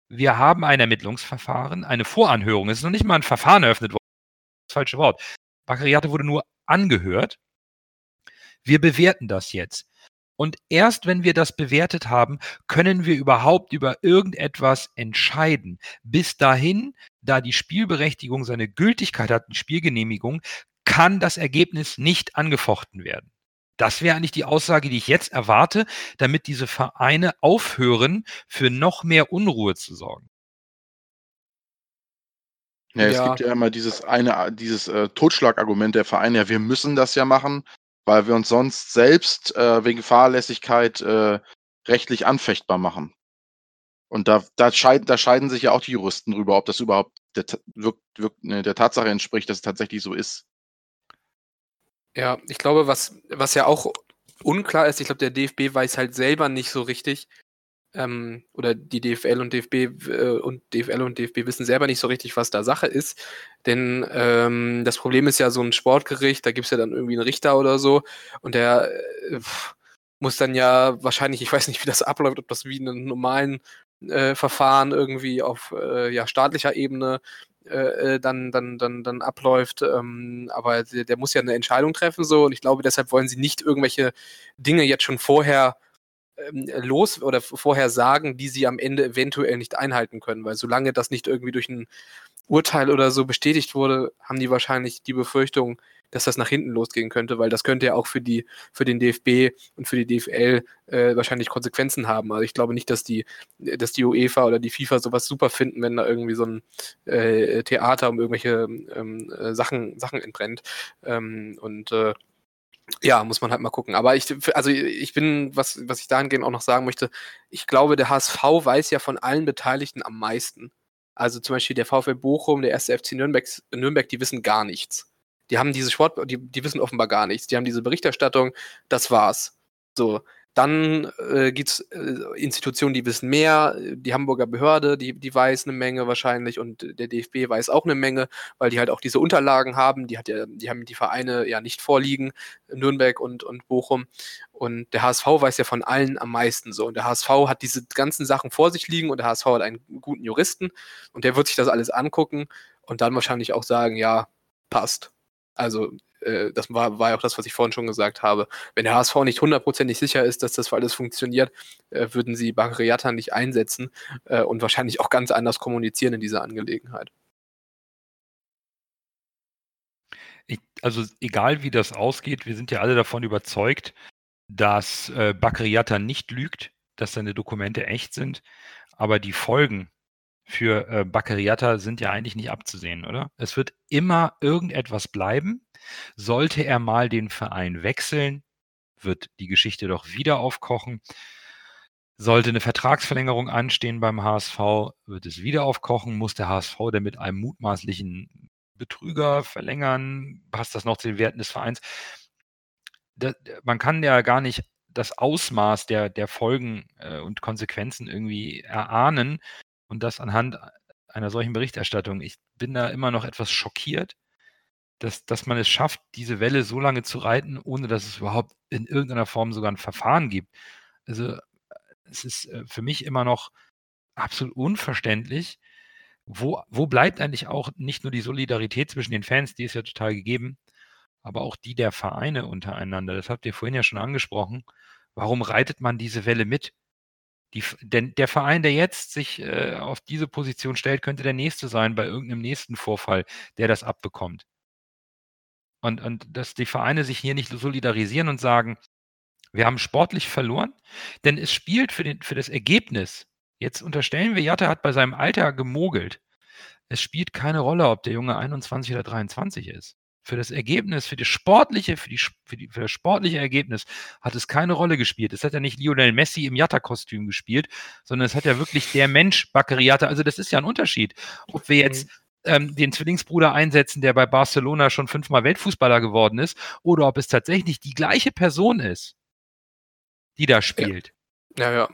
Wir haben ein Ermittlungsverfahren, eine Voranhörung. Es ist noch nicht mal ein Verfahren eröffnet worden. Das falsche Wort. Baccariate wurde nur angehört. Wir bewerten das jetzt. Und erst wenn wir das bewertet haben, können wir überhaupt über irgendetwas entscheiden. Bis dahin, da die Spielberechtigung seine Gültigkeit hat, die Spielgenehmigung, kann das Ergebnis nicht angefochten werden. Das wäre eigentlich die Aussage, die ich jetzt erwarte, damit diese Vereine aufhören, für noch mehr Unruhe zu sorgen. Ja, es gibt ja immer dieses eine, dieses äh, Totschlagargument der Vereine, ja, wir müssen das ja machen, weil wir uns sonst selbst äh, wegen Fahrlässigkeit äh, rechtlich anfechtbar machen. Und da, da, scheid, da scheiden sich ja auch die Juristen drüber, ob das überhaupt der, wirkt, wirkt, ne, der Tatsache entspricht, dass es tatsächlich so ist. Ja, ich glaube, was, was ja auch unklar ist, ich glaube, der DFB weiß halt selber nicht so richtig, ähm, oder die DFL und DFB äh, und DFL und DFB wissen selber nicht so richtig, was da Sache ist. Denn ähm, das Problem ist ja so ein Sportgericht, da gibt es ja dann irgendwie einen Richter oder so und der äh, muss dann ja wahrscheinlich, ich weiß nicht, wie das abläuft, ob das wie in einem normalen äh, Verfahren irgendwie auf äh, ja, staatlicher Ebene äh, äh, dann, dann, dann, dann abläuft. Ähm, aber der, der, muss ja eine Entscheidung treffen so und ich glaube, deshalb wollen sie nicht irgendwelche Dinge jetzt schon vorher ähm, los oder vorher sagen, die sie am Ende eventuell nicht einhalten können, weil solange das nicht irgendwie durch ein Urteil oder so bestätigt wurde, haben die wahrscheinlich die Befürchtung, dass das nach hinten losgehen könnte, weil das könnte ja auch für die für den DFB und für die DFL äh, wahrscheinlich Konsequenzen haben. Also ich glaube nicht, dass die dass die UEFA oder die FIFA sowas super finden, wenn da irgendwie so ein äh, Theater um irgendwelche ähm, äh, Sachen Sachen entbrennt ähm, und äh, ja, muss man halt mal gucken. Aber ich, also ich bin, was, was ich dahingehend auch noch sagen möchte, ich glaube, der HSV weiß ja von allen Beteiligten am meisten. Also zum Beispiel der VfL Bochum, der erste FC Nürnberg, Nürnberg, die wissen gar nichts. Die haben diese Sport, die, die wissen offenbar gar nichts. Die haben diese Berichterstattung, das war's. So. Dann äh, gibt es äh, Institutionen, die wissen mehr. Die Hamburger Behörde, die, die weiß eine Menge wahrscheinlich und der DFB weiß auch eine Menge, weil die halt auch diese Unterlagen haben. Die, hat ja, die haben die Vereine ja nicht vorliegen, Nürnberg und, und Bochum. Und der HSV weiß ja von allen am meisten so. Und der HSV hat diese ganzen Sachen vor sich liegen und der HSV hat einen guten Juristen und der wird sich das alles angucken und dann wahrscheinlich auch sagen, ja, passt. Also äh, das war, war ja auch das, was ich vorhin schon gesagt habe. Wenn der HSV nicht hundertprozentig sicher ist, dass das für alles funktioniert, äh, würden sie Bagriata nicht einsetzen äh, und wahrscheinlich auch ganz anders kommunizieren in dieser Angelegenheit. Ich, also egal wie das ausgeht, wir sind ja alle davon überzeugt, dass äh, Bakriata nicht lügt, dass seine Dokumente echt sind, aber die Folgen für äh, Baccariata sind ja eigentlich nicht abzusehen, oder? Es wird immer irgendetwas bleiben. Sollte er mal den Verein wechseln, wird die Geschichte doch wieder aufkochen. Sollte eine Vertragsverlängerung anstehen beim HSV, wird es wieder aufkochen. Muss der HSV denn mit einem mutmaßlichen Betrüger verlängern? Passt das noch zu den Werten des Vereins? Da, man kann ja gar nicht das Ausmaß der, der Folgen äh, und Konsequenzen irgendwie erahnen und das anhand einer solchen Berichterstattung. Ich bin da immer noch etwas schockiert, dass, dass man es schafft, diese Welle so lange zu reiten, ohne dass es überhaupt in irgendeiner Form sogar ein Verfahren gibt. Also es ist äh, für mich immer noch absolut unverständlich. Wo, wo bleibt eigentlich auch nicht nur die Solidarität zwischen den Fans, die ist ja total gegeben, aber auch die der Vereine untereinander. Das habt ihr vorhin ja schon angesprochen. Warum reitet man diese Welle mit? Die, denn der Verein, der jetzt sich äh, auf diese Position stellt, könnte der nächste sein bei irgendeinem nächsten Vorfall, der das abbekommt. Und, und dass die Vereine sich hier nicht solidarisieren und sagen, wir haben sportlich verloren, denn es spielt für, den, für das Ergebnis. Jetzt unterstellen wir, Jatta hat bei seinem Alter gemogelt. Es spielt keine Rolle, ob der Junge 21 oder 23 ist. Für das Ergebnis, für das sportliche, für, die, für, die, für das sportliche Ergebnis hat es keine Rolle gespielt. Es hat ja nicht Lionel Messi im Jatta-Kostüm gespielt, sondern es hat ja wirklich der Mensch Baccariata. Also das ist ja ein Unterschied. Ob wir jetzt mhm ähm, den Zwillingsbruder einsetzen, der bei Barcelona schon fünfmal Weltfußballer geworden ist, oder ob es tatsächlich die gleiche Person ist, die da spielt. Ja, ja.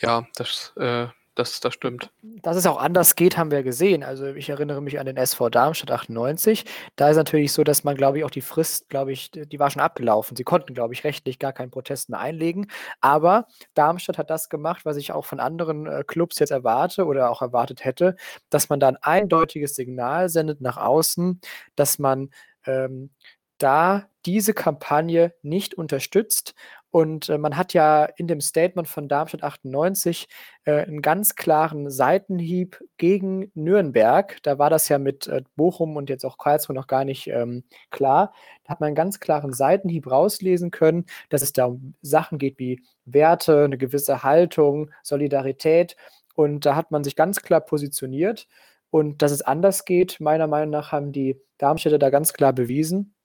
Ja, ja das, äh, das, das stimmt. Dass es auch anders geht, haben wir gesehen. Also ich erinnere mich an den SV Darmstadt 98. Da ist natürlich so, dass man, glaube ich, auch die Frist, glaube ich, die war schon abgelaufen. Sie konnten, glaube ich, rechtlich gar keinen Protest mehr einlegen. Aber Darmstadt hat das gemacht, was ich auch von anderen äh, Clubs jetzt erwarte oder auch erwartet hätte, dass man da ein eindeutiges Signal sendet nach außen, dass man ähm, da diese Kampagne nicht unterstützt und äh, man hat ja in dem Statement von Darmstadt 98 äh, einen ganz klaren Seitenhieb gegen Nürnberg. Da war das ja mit äh, Bochum und jetzt auch Karlsruhe noch gar nicht ähm, klar. Da hat man einen ganz klaren Seitenhieb rauslesen können, dass es da um Sachen geht wie Werte, eine gewisse Haltung, Solidarität. Und da hat man sich ganz klar positioniert. Und dass es anders geht, meiner Meinung nach, haben die Darmstädter da ganz klar bewiesen.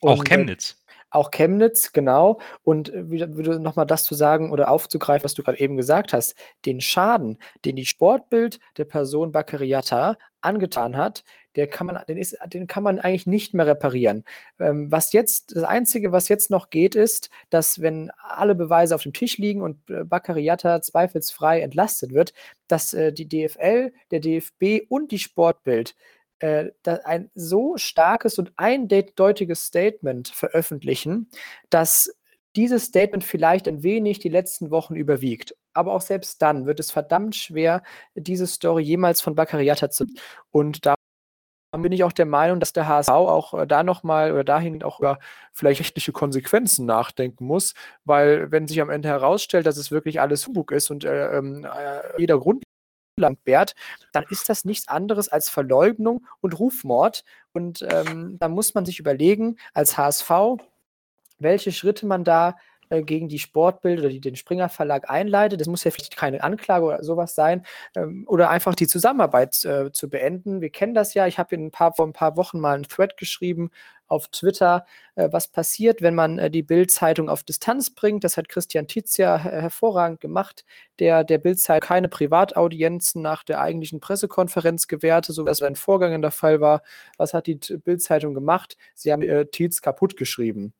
Und, auch äh, Chemnitz. Auch Chemnitz, genau. Und äh, nochmal das zu sagen oder aufzugreifen, was du gerade eben gesagt hast, den Schaden, den die Sportbild der Person Baccariata angetan hat, der kann man, den, ist, den kann man eigentlich nicht mehr reparieren. Ähm, was jetzt, das Einzige, was jetzt noch geht, ist, dass wenn alle Beweise auf dem Tisch liegen und äh, Baccariata zweifelsfrei entlastet wird, dass äh, die DFL, der DFB und die Sportbild äh, ein so starkes und eindeutiges Statement veröffentlichen, dass dieses Statement vielleicht ein wenig die letzten Wochen überwiegt. Aber auch selbst dann wird es verdammt schwer, diese Story jemals von Baccariata zu. Und da bin ich auch der Meinung, dass der HSV auch äh, da nochmal oder dahin auch über vielleicht rechtliche Konsequenzen nachdenken muss, weil wenn sich am Ende herausstellt, dass es wirklich alles Humbug ist und äh, ähm, äh, jeder Grund Bärt, dann ist das nichts anderes als Verleugnung und Rufmord. Und ähm, da muss man sich überlegen, als HSV, welche Schritte man da äh, gegen die Sportbild oder die, den Springer Verlag einleitet. Das muss ja vielleicht keine Anklage oder sowas sein. Ähm, oder einfach die Zusammenarbeit äh, zu beenden. Wir kennen das ja. Ich habe vor ein paar Wochen mal einen Thread geschrieben auf Twitter, äh, was passiert, wenn man äh, die Bild-Zeitung auf Distanz bringt. Das hat Christian Tizia hervorragend gemacht, der der Bild-Zeitung keine Privataudienzen nach der eigentlichen Pressekonferenz gewährte, so wie es sein Vorgang in der Fall war. Was hat die Bild-Zeitung gemacht? Sie haben äh, Tietz kaputt geschrieben.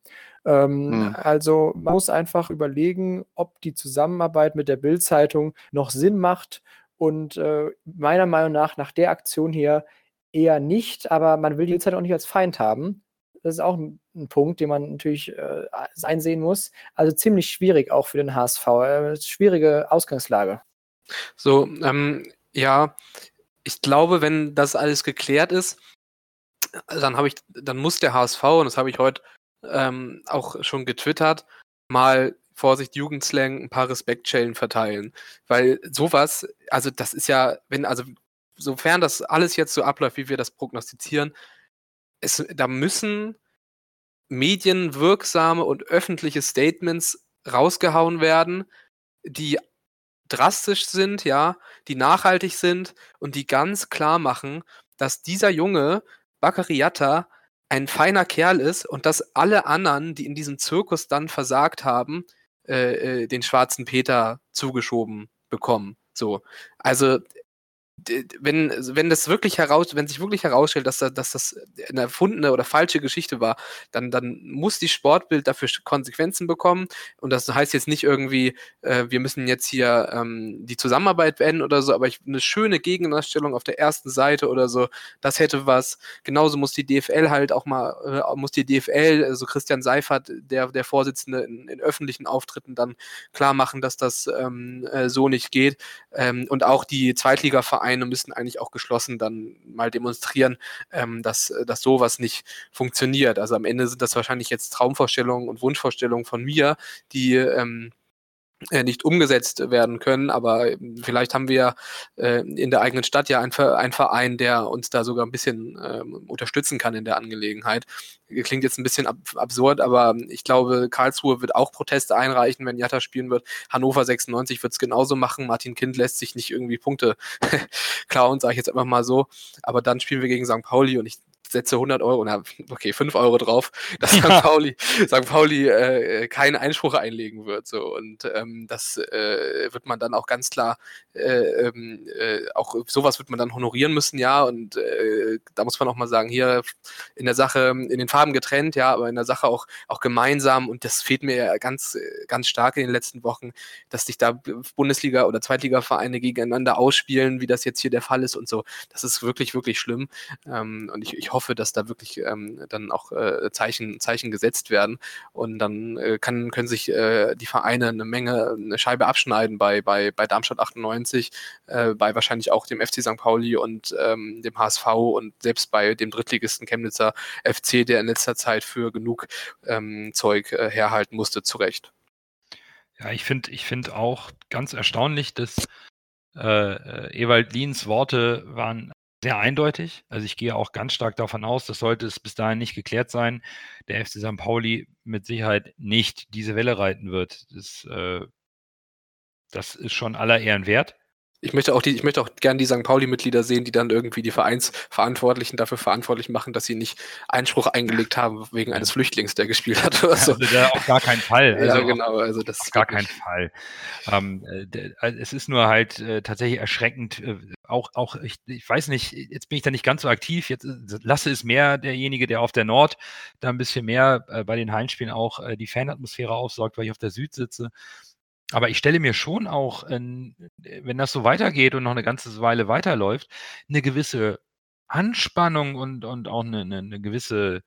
Ähm, hm. Also man muss einfach überlegen, ob die Zusammenarbeit mit der Bild-Zeitung noch Sinn macht. Und äh, meiner Meinung nach, nach der Aktion hier eher nicht, aber man will die Bild-Zeitung auch nicht als Feind haben. Das ist auch ein, ein Punkt, den man natürlich äh, einsehen muss. Also ziemlich schwierig auch für den HSV. Äh, schwierige Ausgangslage. So, ähm, ja, ich glaube, wenn das alles geklärt ist, dann habe ich, dann muss der HSV, und das habe ich heute ähm, auch schon getwittert, mal Vorsicht Jugendslang ein paar Respektschellen verteilen. Weil sowas, also das ist ja, wenn, also sofern das alles jetzt so abläuft, wie wir das prognostizieren, es, da müssen medienwirksame und öffentliche Statements rausgehauen werden, die drastisch sind, ja, die nachhaltig sind und die ganz klar machen, dass dieser Junge, Bakary Yatta, ein feiner Kerl ist und dass alle anderen, die in diesem Zirkus dann versagt haben, äh, äh, den schwarzen Peter zugeschoben bekommen. So. Also wenn, wenn das wirklich heraus, wenn sich wirklich herausstellt, dass, dass das eine erfundene oder falsche Geschichte war, dann, dann muss die Sportbild dafür Konsequenzen bekommen. Und das heißt jetzt nicht irgendwie, äh, wir müssen jetzt hier ähm, die Zusammenarbeit beenden oder so, aber ich, eine schöne Gegendarstellung auf der ersten Seite oder so, das hätte was. Genauso muss die DFL halt auch mal, äh, muss die DFL, also Christian Seifert, der, der Vorsitzende in, in öffentlichen Auftritten dann klar machen, dass das ähm, äh, so nicht geht. Ähm, und auch die Zweitligavereine Vereine müssen eigentlich auch geschlossen dann mal demonstrieren, ähm, dass, äh, dass sowas nicht funktioniert. Also am Ende sind das wahrscheinlich jetzt Traumvorstellungen und Wunschvorstellungen von mir, die ähm, äh, nicht umgesetzt werden können, aber ähm, vielleicht haben wir äh, in der eigenen Stadt ja einen Verein, der uns da sogar ein bisschen ähm, unterstützen kann in der Angelegenheit. Klingt jetzt ein bisschen ab absurd, aber ich glaube, Karlsruhe wird auch Proteste einreichen, wenn Jatta spielen wird. Hannover 96 wird es genauso machen. Martin Kind lässt sich nicht irgendwie Punkte klauen, sage ich jetzt einfach mal so. Aber dann spielen wir gegen St. Pauli und ich setze 100 Euro, na, okay, 5 Euro drauf, dass St. Pauli, St. Pauli äh, keinen Einspruch einlegen wird. So. Und ähm, das äh, wird man dann auch ganz klar, äh, ähm, äh, auch sowas wird man dann honorieren müssen, ja. Und äh, da muss man auch mal sagen, hier in der Sache, in den Farben getrennt, ja, aber in der Sache auch, auch gemeinsam. Und das fehlt mir ja ganz, ganz stark in den letzten Wochen, dass sich da Bundesliga- oder Zweitliga-Vereine gegeneinander ausspielen, wie das jetzt hier der Fall ist und so. Das ist wirklich, wirklich schlimm. Ähm, und ich, ich hoffe, hoffe, dass da wirklich ähm, dann auch äh, Zeichen, Zeichen gesetzt werden und dann äh, kann, können sich äh, die Vereine eine Menge, eine Scheibe abschneiden bei, bei, bei Darmstadt 98, äh, bei wahrscheinlich auch dem FC St. Pauli und ähm, dem HSV und selbst bei dem Drittligisten Chemnitzer FC, der in letzter Zeit für genug ähm, Zeug äh, herhalten musste, zu Recht. Ja, ich finde ich find auch ganz erstaunlich, dass äh, äh Ewald Liens Worte waren sehr eindeutig. Also ich gehe auch ganz stark davon aus, das sollte es bis dahin nicht geklärt sein, der FC St. Pauli mit Sicherheit nicht diese Welle reiten wird. Das, äh, das ist schon aller Ehren wert. Ich möchte auch die, ich möchte auch gern die St. Pauli-Mitglieder sehen, die dann irgendwie die Vereinsverantwortlichen dafür verantwortlich machen, dass sie nicht Einspruch eingelegt haben wegen eines Flüchtlings, der gespielt hat oder so. Also auf gar keinen Fall. Also ja, genau. Also das auf gar keinen Fall. Ähm, äh, also es ist nur halt äh, tatsächlich erschreckend. Äh, auch, auch ich, ich, weiß nicht, jetzt bin ich da nicht ganz so aktiv. Jetzt äh, lasse es mehr derjenige, der auf der Nord da ein bisschen mehr äh, bei den Heimspielen auch äh, die Fanatmosphäre aufsorgt, weil ich auf der Süd sitze. Aber ich stelle mir schon auch, ähm, wenn das so weitergeht und noch eine ganze Weile weiterläuft, eine gewisse Anspannung und, und auch eine, eine, eine gewisse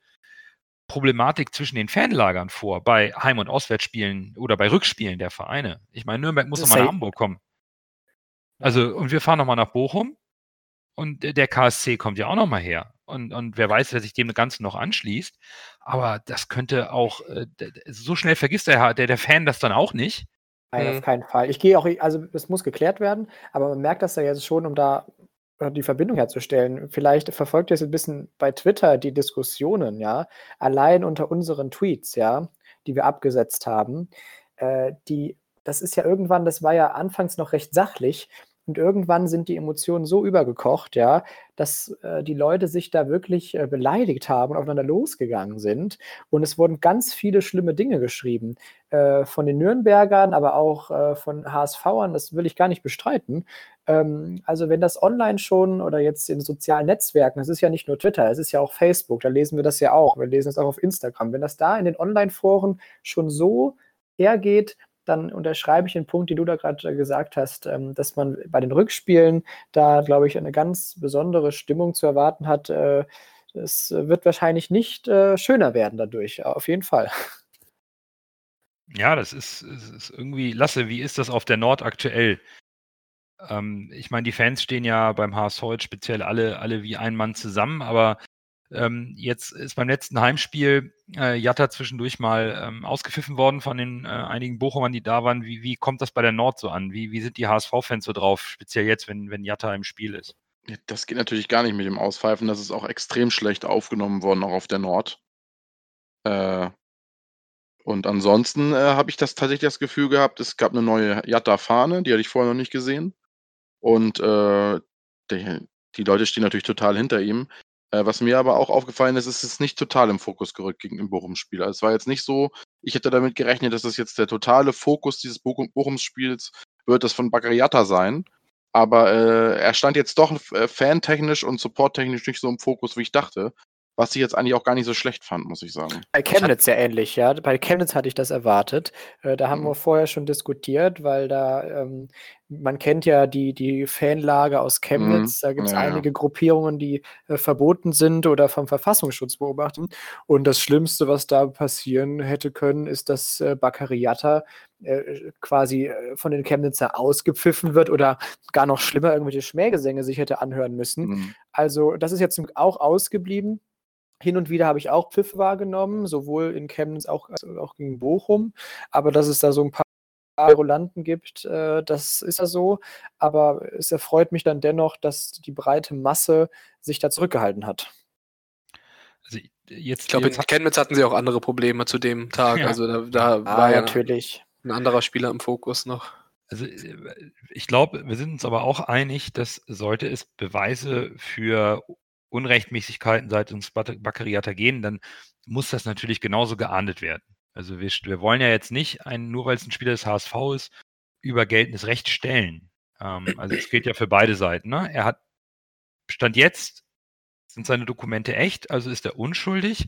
Problematik zwischen den Fanlagern vor, bei Heim- und Auswärtsspielen oder bei Rückspielen der Vereine. Ich meine, Nürnberg muss nochmal nach Hamburg kommen. Also, und wir fahren nochmal nach Bochum und der KSC kommt ja auch nochmal her. Und, und wer weiß, wer sich dem Ganzen noch anschließt. Aber das könnte auch, äh, so schnell vergisst der, der, der Fan das dann auch nicht. Nein, mhm. auf keinen Fall. Ich gehe auch, also es muss geklärt werden, aber man merkt das ja jetzt schon, um da äh, die Verbindung herzustellen. Vielleicht verfolgt ihr es ein bisschen bei Twitter die Diskussionen, ja, allein unter unseren Tweets, ja, die wir abgesetzt haben. Äh, die, das ist ja irgendwann, das war ja anfangs noch recht sachlich, und irgendwann sind die Emotionen so übergekocht, ja, dass äh, die Leute sich da wirklich äh, beleidigt haben und aufeinander losgegangen sind. Und es wurden ganz viele schlimme Dinge geschrieben. Äh, von den Nürnbergern, aber auch äh, von HSVern, das will ich gar nicht bestreiten. Ähm, also, wenn das online schon oder jetzt in sozialen Netzwerken, das ist ja nicht nur Twitter, es ist ja auch Facebook, da lesen wir das ja auch. Wir lesen es auch auf Instagram. Wenn das da in den Online-Foren schon so hergeht, dann unterschreibe ich den Punkt, den du da gerade äh, gesagt hast, ähm, dass man bei den Rückspielen da, glaube ich, eine ganz besondere Stimmung zu erwarten hat. Äh, es wird wahrscheinlich nicht äh, schöner werden dadurch, auf jeden Fall. Ja, das ist, ist irgendwie, Lasse, wie ist das auf der Nord aktuell? Ähm, ich meine, die Fans stehen ja beim HSV speziell alle, alle wie ein Mann zusammen, aber ähm, jetzt ist beim letzten Heimspiel äh, Jatta zwischendurch mal ähm, ausgepfiffen worden von den äh, einigen Bochumern, die da waren. Wie, wie kommt das bei der Nord so an? Wie, wie sind die HSV-Fans so drauf, speziell jetzt, wenn, wenn Jatta im Spiel ist? Das geht natürlich gar nicht mit dem Auspfeifen. Das ist auch extrem schlecht aufgenommen worden, auch auf der Nord. Äh, Und ansonsten äh, habe ich das tatsächlich das Gefühl gehabt, es gab eine neue Jatta-Fahne, die hatte ich vorher noch nicht gesehen. Und äh, der, die Leute stehen natürlich total hinter ihm. Äh, was mir aber auch aufgefallen ist, ist es nicht total im Fokus gerückt gegen den Bochum-Spiel. Also es war jetzt nicht so, ich hätte damit gerechnet, dass das jetzt der totale Fokus dieses Bochum Bochums-Spiels wird, das von Bagariata sein. Aber äh, er stand jetzt doch äh, fantechnisch und supporttechnisch nicht so im Fokus, wie ich dachte. Was ich jetzt eigentlich auch gar nicht so schlecht fand, muss ich sagen. Bei Chemnitz ja ähnlich, ja. Bei Chemnitz hatte ich das erwartet. Äh, da haben Mhm. wir vorher schon diskutiert, weil da, ähm, man kennt ja die, die Fanlage aus Chemnitz. Da gibt es Mhm. Ja, ja. einige Gruppierungen, die äh, verboten sind oder vom Verfassungsschutz beobachten. Und das Schlimmste, was da passieren hätte können, ist, dass äh, Baccariata äh, quasi äh, von den Chemnitzer ausgepfiffen wird oder gar noch schlimmer irgendwelche Schmähgesänge sich hätte anhören müssen. Mhm. Also, das ist jetzt auch ausgeblieben. Hin und wieder habe ich auch Pfiff wahrgenommen, sowohl in Chemnitz auch, als auch gegen Bochum. Aber dass es da so ein paar Querulanten gibt, äh, das ist ja so. Aber es erfreut mich dann dennoch, dass die breite Masse sich da zurückgehalten hat. Also jetzt, Ich glaube, in Chemnitz hatten sie auch andere Probleme zu dem Tag. Ja. Also da, da Ah, war ja natürlich. ein anderer Spieler im Fokus noch. Also ich glaube, wir sind uns aber auch einig, dass sollte es Beweise für Unrechtmäßigkeiten seitens Baccariata gehen, dann muss das natürlich genauso geahndet werden. Also wir, wir wollen ja jetzt nicht, einen, nur weil es ein Spieler des HSV ist, über geltendes Recht stellen. Ähm, also es gilt ja für beide Seiten. Ne? Er hat Stand jetzt sind seine Dokumente echt, also ist er unschuldig.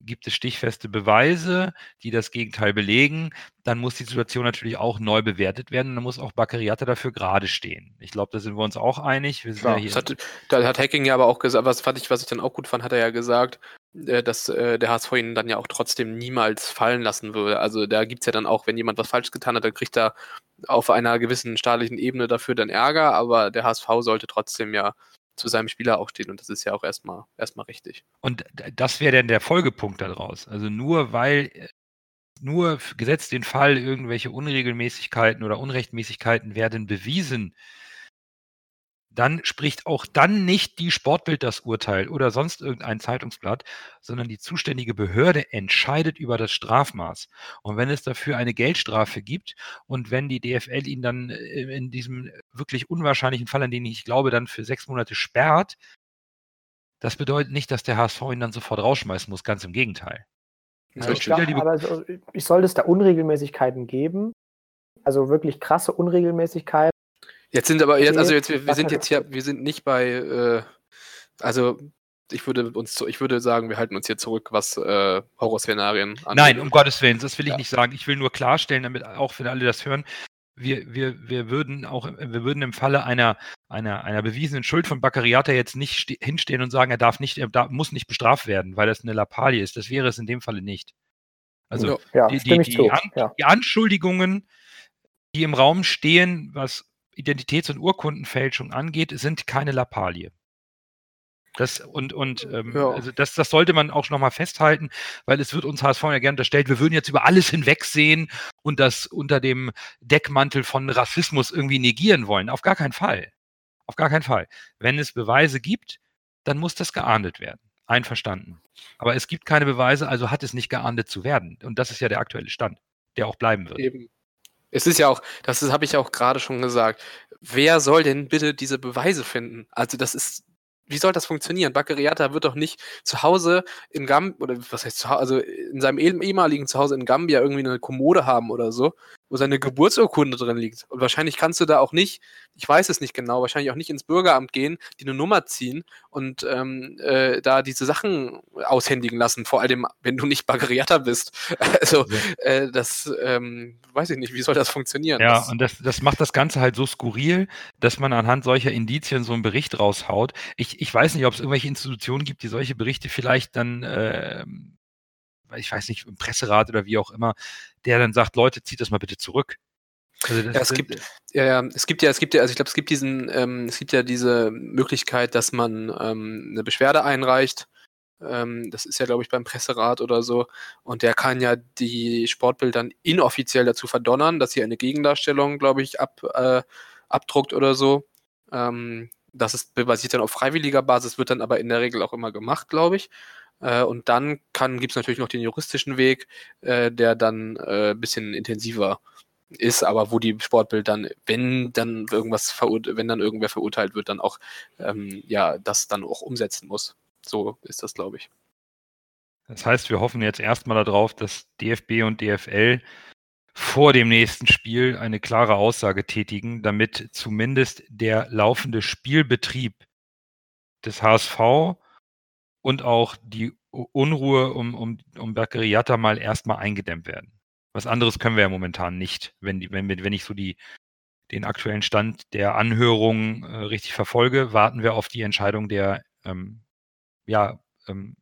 Gibt es stichfeste Beweise, die das Gegenteil belegen, dann muss die Situation natürlich auch neu bewertet werden. Dann muss auch Baccariata dafür gerade stehen. Ich glaube, da sind wir uns auch einig. Wir ja Das hier, hat, da hat Hacking ja aber auch gesagt, was fand ich, was ich dann auch gut fand, hat er ja gesagt, äh, dass äh, der HSV ihn dann ja auch trotzdem niemals fallen lassen würde. Also da gibt es ja dann auch, wenn jemand was falsch getan hat, dann kriegt er auf einer gewissen staatlichen Ebene dafür dann Ärger, aber der HSV sollte trotzdem ja zu seinem Spieler auch stehen und das ist ja auch erstmal erstmal richtig. Und das wäre dann der Folgepunkt daraus. Also nur weil, äh, nur gesetzt den Fall, irgendwelche Unregelmäßigkeiten oder Unrechtmäßigkeiten werden bewiesen, dann spricht auch dann nicht die Sportbild das Urteil oder sonst irgendein Zeitungsblatt, sondern die zuständige Behörde entscheidet über das Strafmaß. Und wenn es dafür eine Geldstrafe gibt und wenn die DFL ihn dann äh, in diesem wirklich unwahrscheinlichen Fall, an den ich glaube, dann für sechs Monate sperrt, das bedeutet nicht, dass der HSV ihn dann sofort rausschmeißen muss, ganz im Gegenteil. Also Ich glaub, aber so, ich sollte es da Unregelmäßigkeiten geben. Also wirklich krasse Unregelmäßigkeiten. Jetzt sind aber jetzt, also jetzt, wir, wir sind jetzt hier, wir sind nicht bei, äh, also ich würde uns, ich würde sagen, wir halten uns hier zurück, was äh, Horrorszenarien angeht. Nein, um Gottes Willen, das will ich Ja. nicht sagen. Ich will nur klarstellen, damit auch wenn alle das hören, wir, wir, wir würden auch, wir würden im Falle einer, einer, einer bewiesenen Schuld von Baccariata jetzt nicht ste- hinstehen und sagen, er darf nicht, er darf, muss nicht bestraft werden, weil das eine Lappalie ist. Das wäre es in dem Falle nicht. Also Ja. Die, die, die. An Ja. die Anschuldigungen, die im Raum stehen, was Identitäts- und Urkundenfälschung angeht, sind keine Lappalie. Das und und ähm, Ja. also das, das sollte man auch nochmal festhalten, weil es wird uns HSV ja gerne unterstellt, wir würden jetzt über alles hinwegsehen und das unter dem Deckmantel von Rassismus irgendwie negieren wollen. Auf gar keinen Fall. Auf gar keinen Fall. Wenn es Beweise gibt, dann muss das geahndet werden. Einverstanden. Aber es gibt keine Beweise, also hat es nicht geahndet zu werden. Und das ist ja der aktuelle Stand, der auch bleiben wird. Eben. Es ist ja auch, das habe ich auch gerade schon gesagt. Wer soll denn bitte diese Beweise finden? Also das ist, wie soll das funktionieren? Baccariata wird doch nicht zu Hause in Gambia, oder was heißt zu Hause, also in seinem ehem- ehemaligen Zuhause in Gambia irgendwie eine Kommode haben oder so, wo seine Geburtsurkunde drin liegt. Und wahrscheinlich kannst du da auch nicht, ich weiß es nicht genau, wahrscheinlich auch nicht ins Bürgeramt gehen, die eine Nummer ziehen und ähm, äh, da diese Sachen aushändigen lassen, vor allem, wenn du nicht Baccariata bist. Also, äh, das ähm, weiß ich nicht, wie soll das funktionieren? Ja, das, und das, das macht das Ganze halt so skurril, dass man anhand solcher Indizien so einen Bericht raushaut. Ich, ich weiß nicht, ob es irgendwelche Institutionen gibt, die solche Berichte vielleicht dann, ähm, ich weiß nicht, im Presserat oder wie auch immer, der dann sagt, Leute, zieht das mal bitte zurück. Also Ja, es gibt- ja, ja, es gibt ja, es gibt ja, also ich glaube, es gibt diesen, ähm, es gibt ja diese Möglichkeit, dass man ähm, eine Beschwerde einreicht. Ähm, das ist ja, glaube ich, beim Presserat oder so. Und der kann ja die Sportbild dann inoffiziell dazu verdonnern, dass sie eine Gegendarstellung, glaube ich, ab, äh, abdruckt oder so. Ähm, das ist basiert dann auf freiwilliger Basis, wird dann aber in der Regel auch immer gemacht, glaube ich. Äh, und dann gibt es natürlich noch den juristischen Weg, äh, der dann ein äh, bisschen intensiver ist, aber wo die Sportbild dann, wenn dann irgendwas wenn dann irgendwer verurteilt wird, dann auch ähm, ja das dann auch umsetzen muss. So ist das, glaube ich. Das heißt, wir hoffen jetzt erstmal darauf, dass DFB und DFL vor dem nächsten Spiel eine klare Aussage tätigen, damit zumindest der laufende Spielbetrieb des HSV und auch die Unruhe um, um, um Berkeriata mal erstmal eingedämmt werden. Was anderes können wir ja momentan nicht, wenn, die, wenn, wenn ich so die, den aktuellen Stand der Anhörung äh, richtig verfolge, warten wir auf die Entscheidung der ähm, ja, ähm,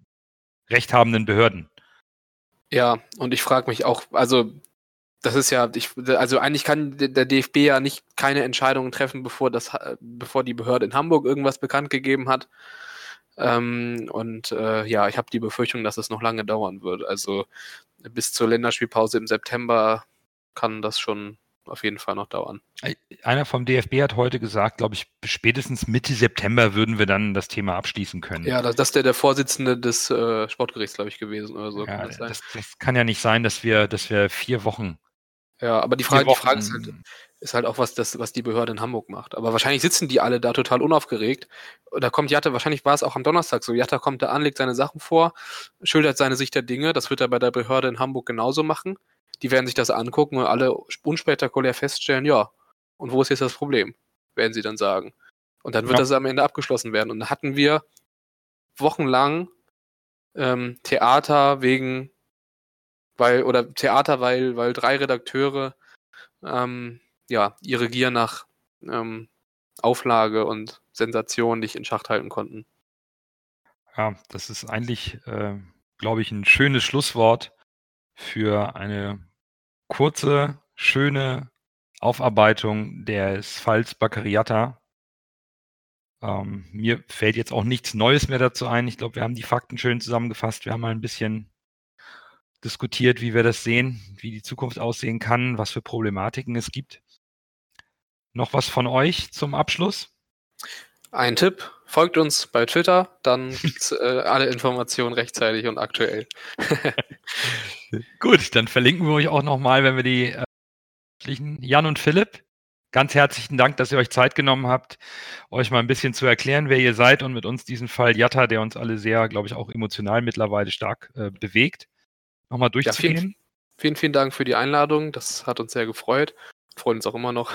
rechthabenden Behörden. Ja, und ich frage mich auch, also das ist ja, ich, also eigentlich kann der DFB ja nicht keine Entscheidungen treffen, bevor das, bevor die Behörde in Hamburg irgendwas bekannt gegeben hat. Ähm, und äh, ja, ich habe die Befürchtung, dass es noch lange dauern wird. Also bis zur Länderspielpause im September kann das schon auf jeden Fall noch dauern. Einer vom DFB hat heute gesagt, glaube ich, spätestens Mitte September würden wir dann das Thema abschließen können. Ja, das, das ist der, der Vorsitzende des äh, Sportgerichts, glaube ich, gewesen oder so. Ja, kann das, das, das, kann ja nicht sein, dass wir, dass wir vier Wochen. Ja, aber die Frage, die Frage ist, halt, ist halt auch, was, das, was die Behörde in Hamburg macht. Aber wahrscheinlich sitzen die alle da total unaufgeregt. Da kommt Jatta, wahrscheinlich war es auch am Donnerstag so. Jatta kommt da an, legt seine Sachen vor, schildert seine Sicht der Dinge. Das wird er bei der Behörde in Hamburg genauso machen die werden sich das angucken und alle unspektakulär feststellen, ja, und wo ist jetzt das Problem? Werden sie dann sagen. Und dann wird ja. das am Ende abgeschlossen werden. Und dann hatten wir wochenlang ähm, Theater wegen, weil, oder Theater, weil, weil drei Redakteure ähm, ja, ihre Gier nach ähm, Auflage und Sensation nicht in Schacht halten konnten. Ja, das ist eigentlich, äh, glaube ich, ein schönes Schlusswort für eine kurze, schöne Aufarbeitung des Falls Baccariata. Ähm, mir fällt jetzt auch nichts Neues mehr dazu ein. Ich glaube, wir haben die Fakten schön zusammengefasst. Wir haben mal ein bisschen diskutiert, wie wir das sehen, wie die Zukunft aussehen kann, was für Problematiken es gibt. Noch was von euch zum Abschluss? Ein Tipp, folgt uns bei Twitter, dann gibt's äh, alle Informationen rechtzeitig und aktuell. Gut, dann verlinken wir euch auch nochmal, wenn wir die äh, Jan und Philipp, ganz herzlichen Dank, dass ihr euch Zeit genommen habt, euch mal ein bisschen zu erklären, wer ihr seid und mit uns diesen Fall Jatta, der uns alle sehr, glaube ich, auch emotional mittlerweile stark äh, bewegt, nochmal durchzugehen. Ja, vielen, vielen, vielen Dank für die Einladung. Das hat uns sehr gefreut. Freuen uns auch immer noch.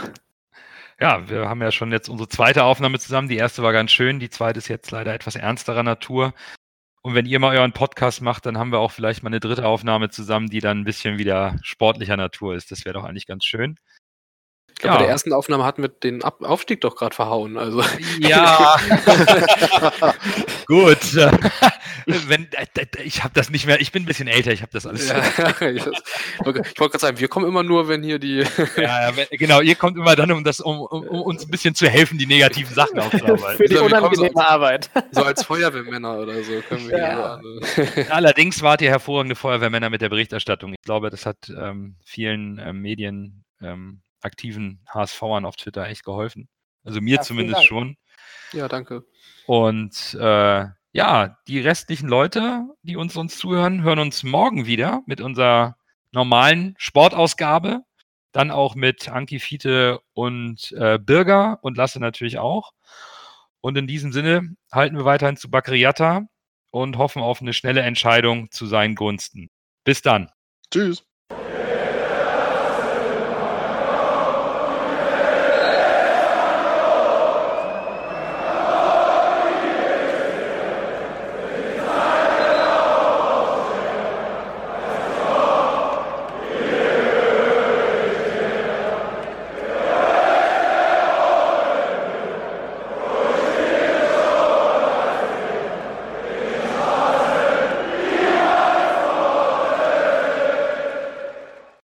Ja, wir haben ja schon jetzt unsere zweite Aufnahme zusammen. Die erste war ganz schön, die zweite ist jetzt leider etwas ernsterer Natur. Und wenn ihr mal euren Podcast macht, dann haben wir auch vielleicht mal eine dritte Aufnahme zusammen, die dann ein bisschen wieder sportlicher Natur ist. Das wäre doch eigentlich ganz schön. Ich glaube, ja. bei der ersten Aufnahme hatten wir den Ab Aufstieg doch gerade verhauen. Also. Ja. Gut. Wenn, ich habe das nicht mehr, ich bin ein bisschen älter, ich habe das alles. Ja, ich wollte gerade sagen, wir kommen immer nur, wenn hier die. ja, genau, ihr kommt immer dann, um, das, um, um, um uns ein bisschen zu helfen, die negativen Sachen aufzuarbeiten. Für die unangenehme so, Arbeit. So als Feuerwehrmänner oder so können wir ja. hier Allerdings wart ihr hervorragende Feuerwehrmänner mit der Berichterstattung. Ich glaube, das hat ähm, vielen ähm, Medien. Ähm, aktiven HSVern auf Twitter echt geholfen. Also mir ja, zumindest schon. Ja, danke. Und äh, ja, die restlichen Leute, die uns uns zuhören, hören uns morgen wieder mit unserer normalen Sportausgabe. Dann auch mit Anki Fiete und äh, Birger und Lasse natürlich auch. Und in diesem Sinne halten wir weiterhin zu Bakriata und hoffen auf eine schnelle Entscheidung zu seinen Gunsten. Bis dann. Tschüss.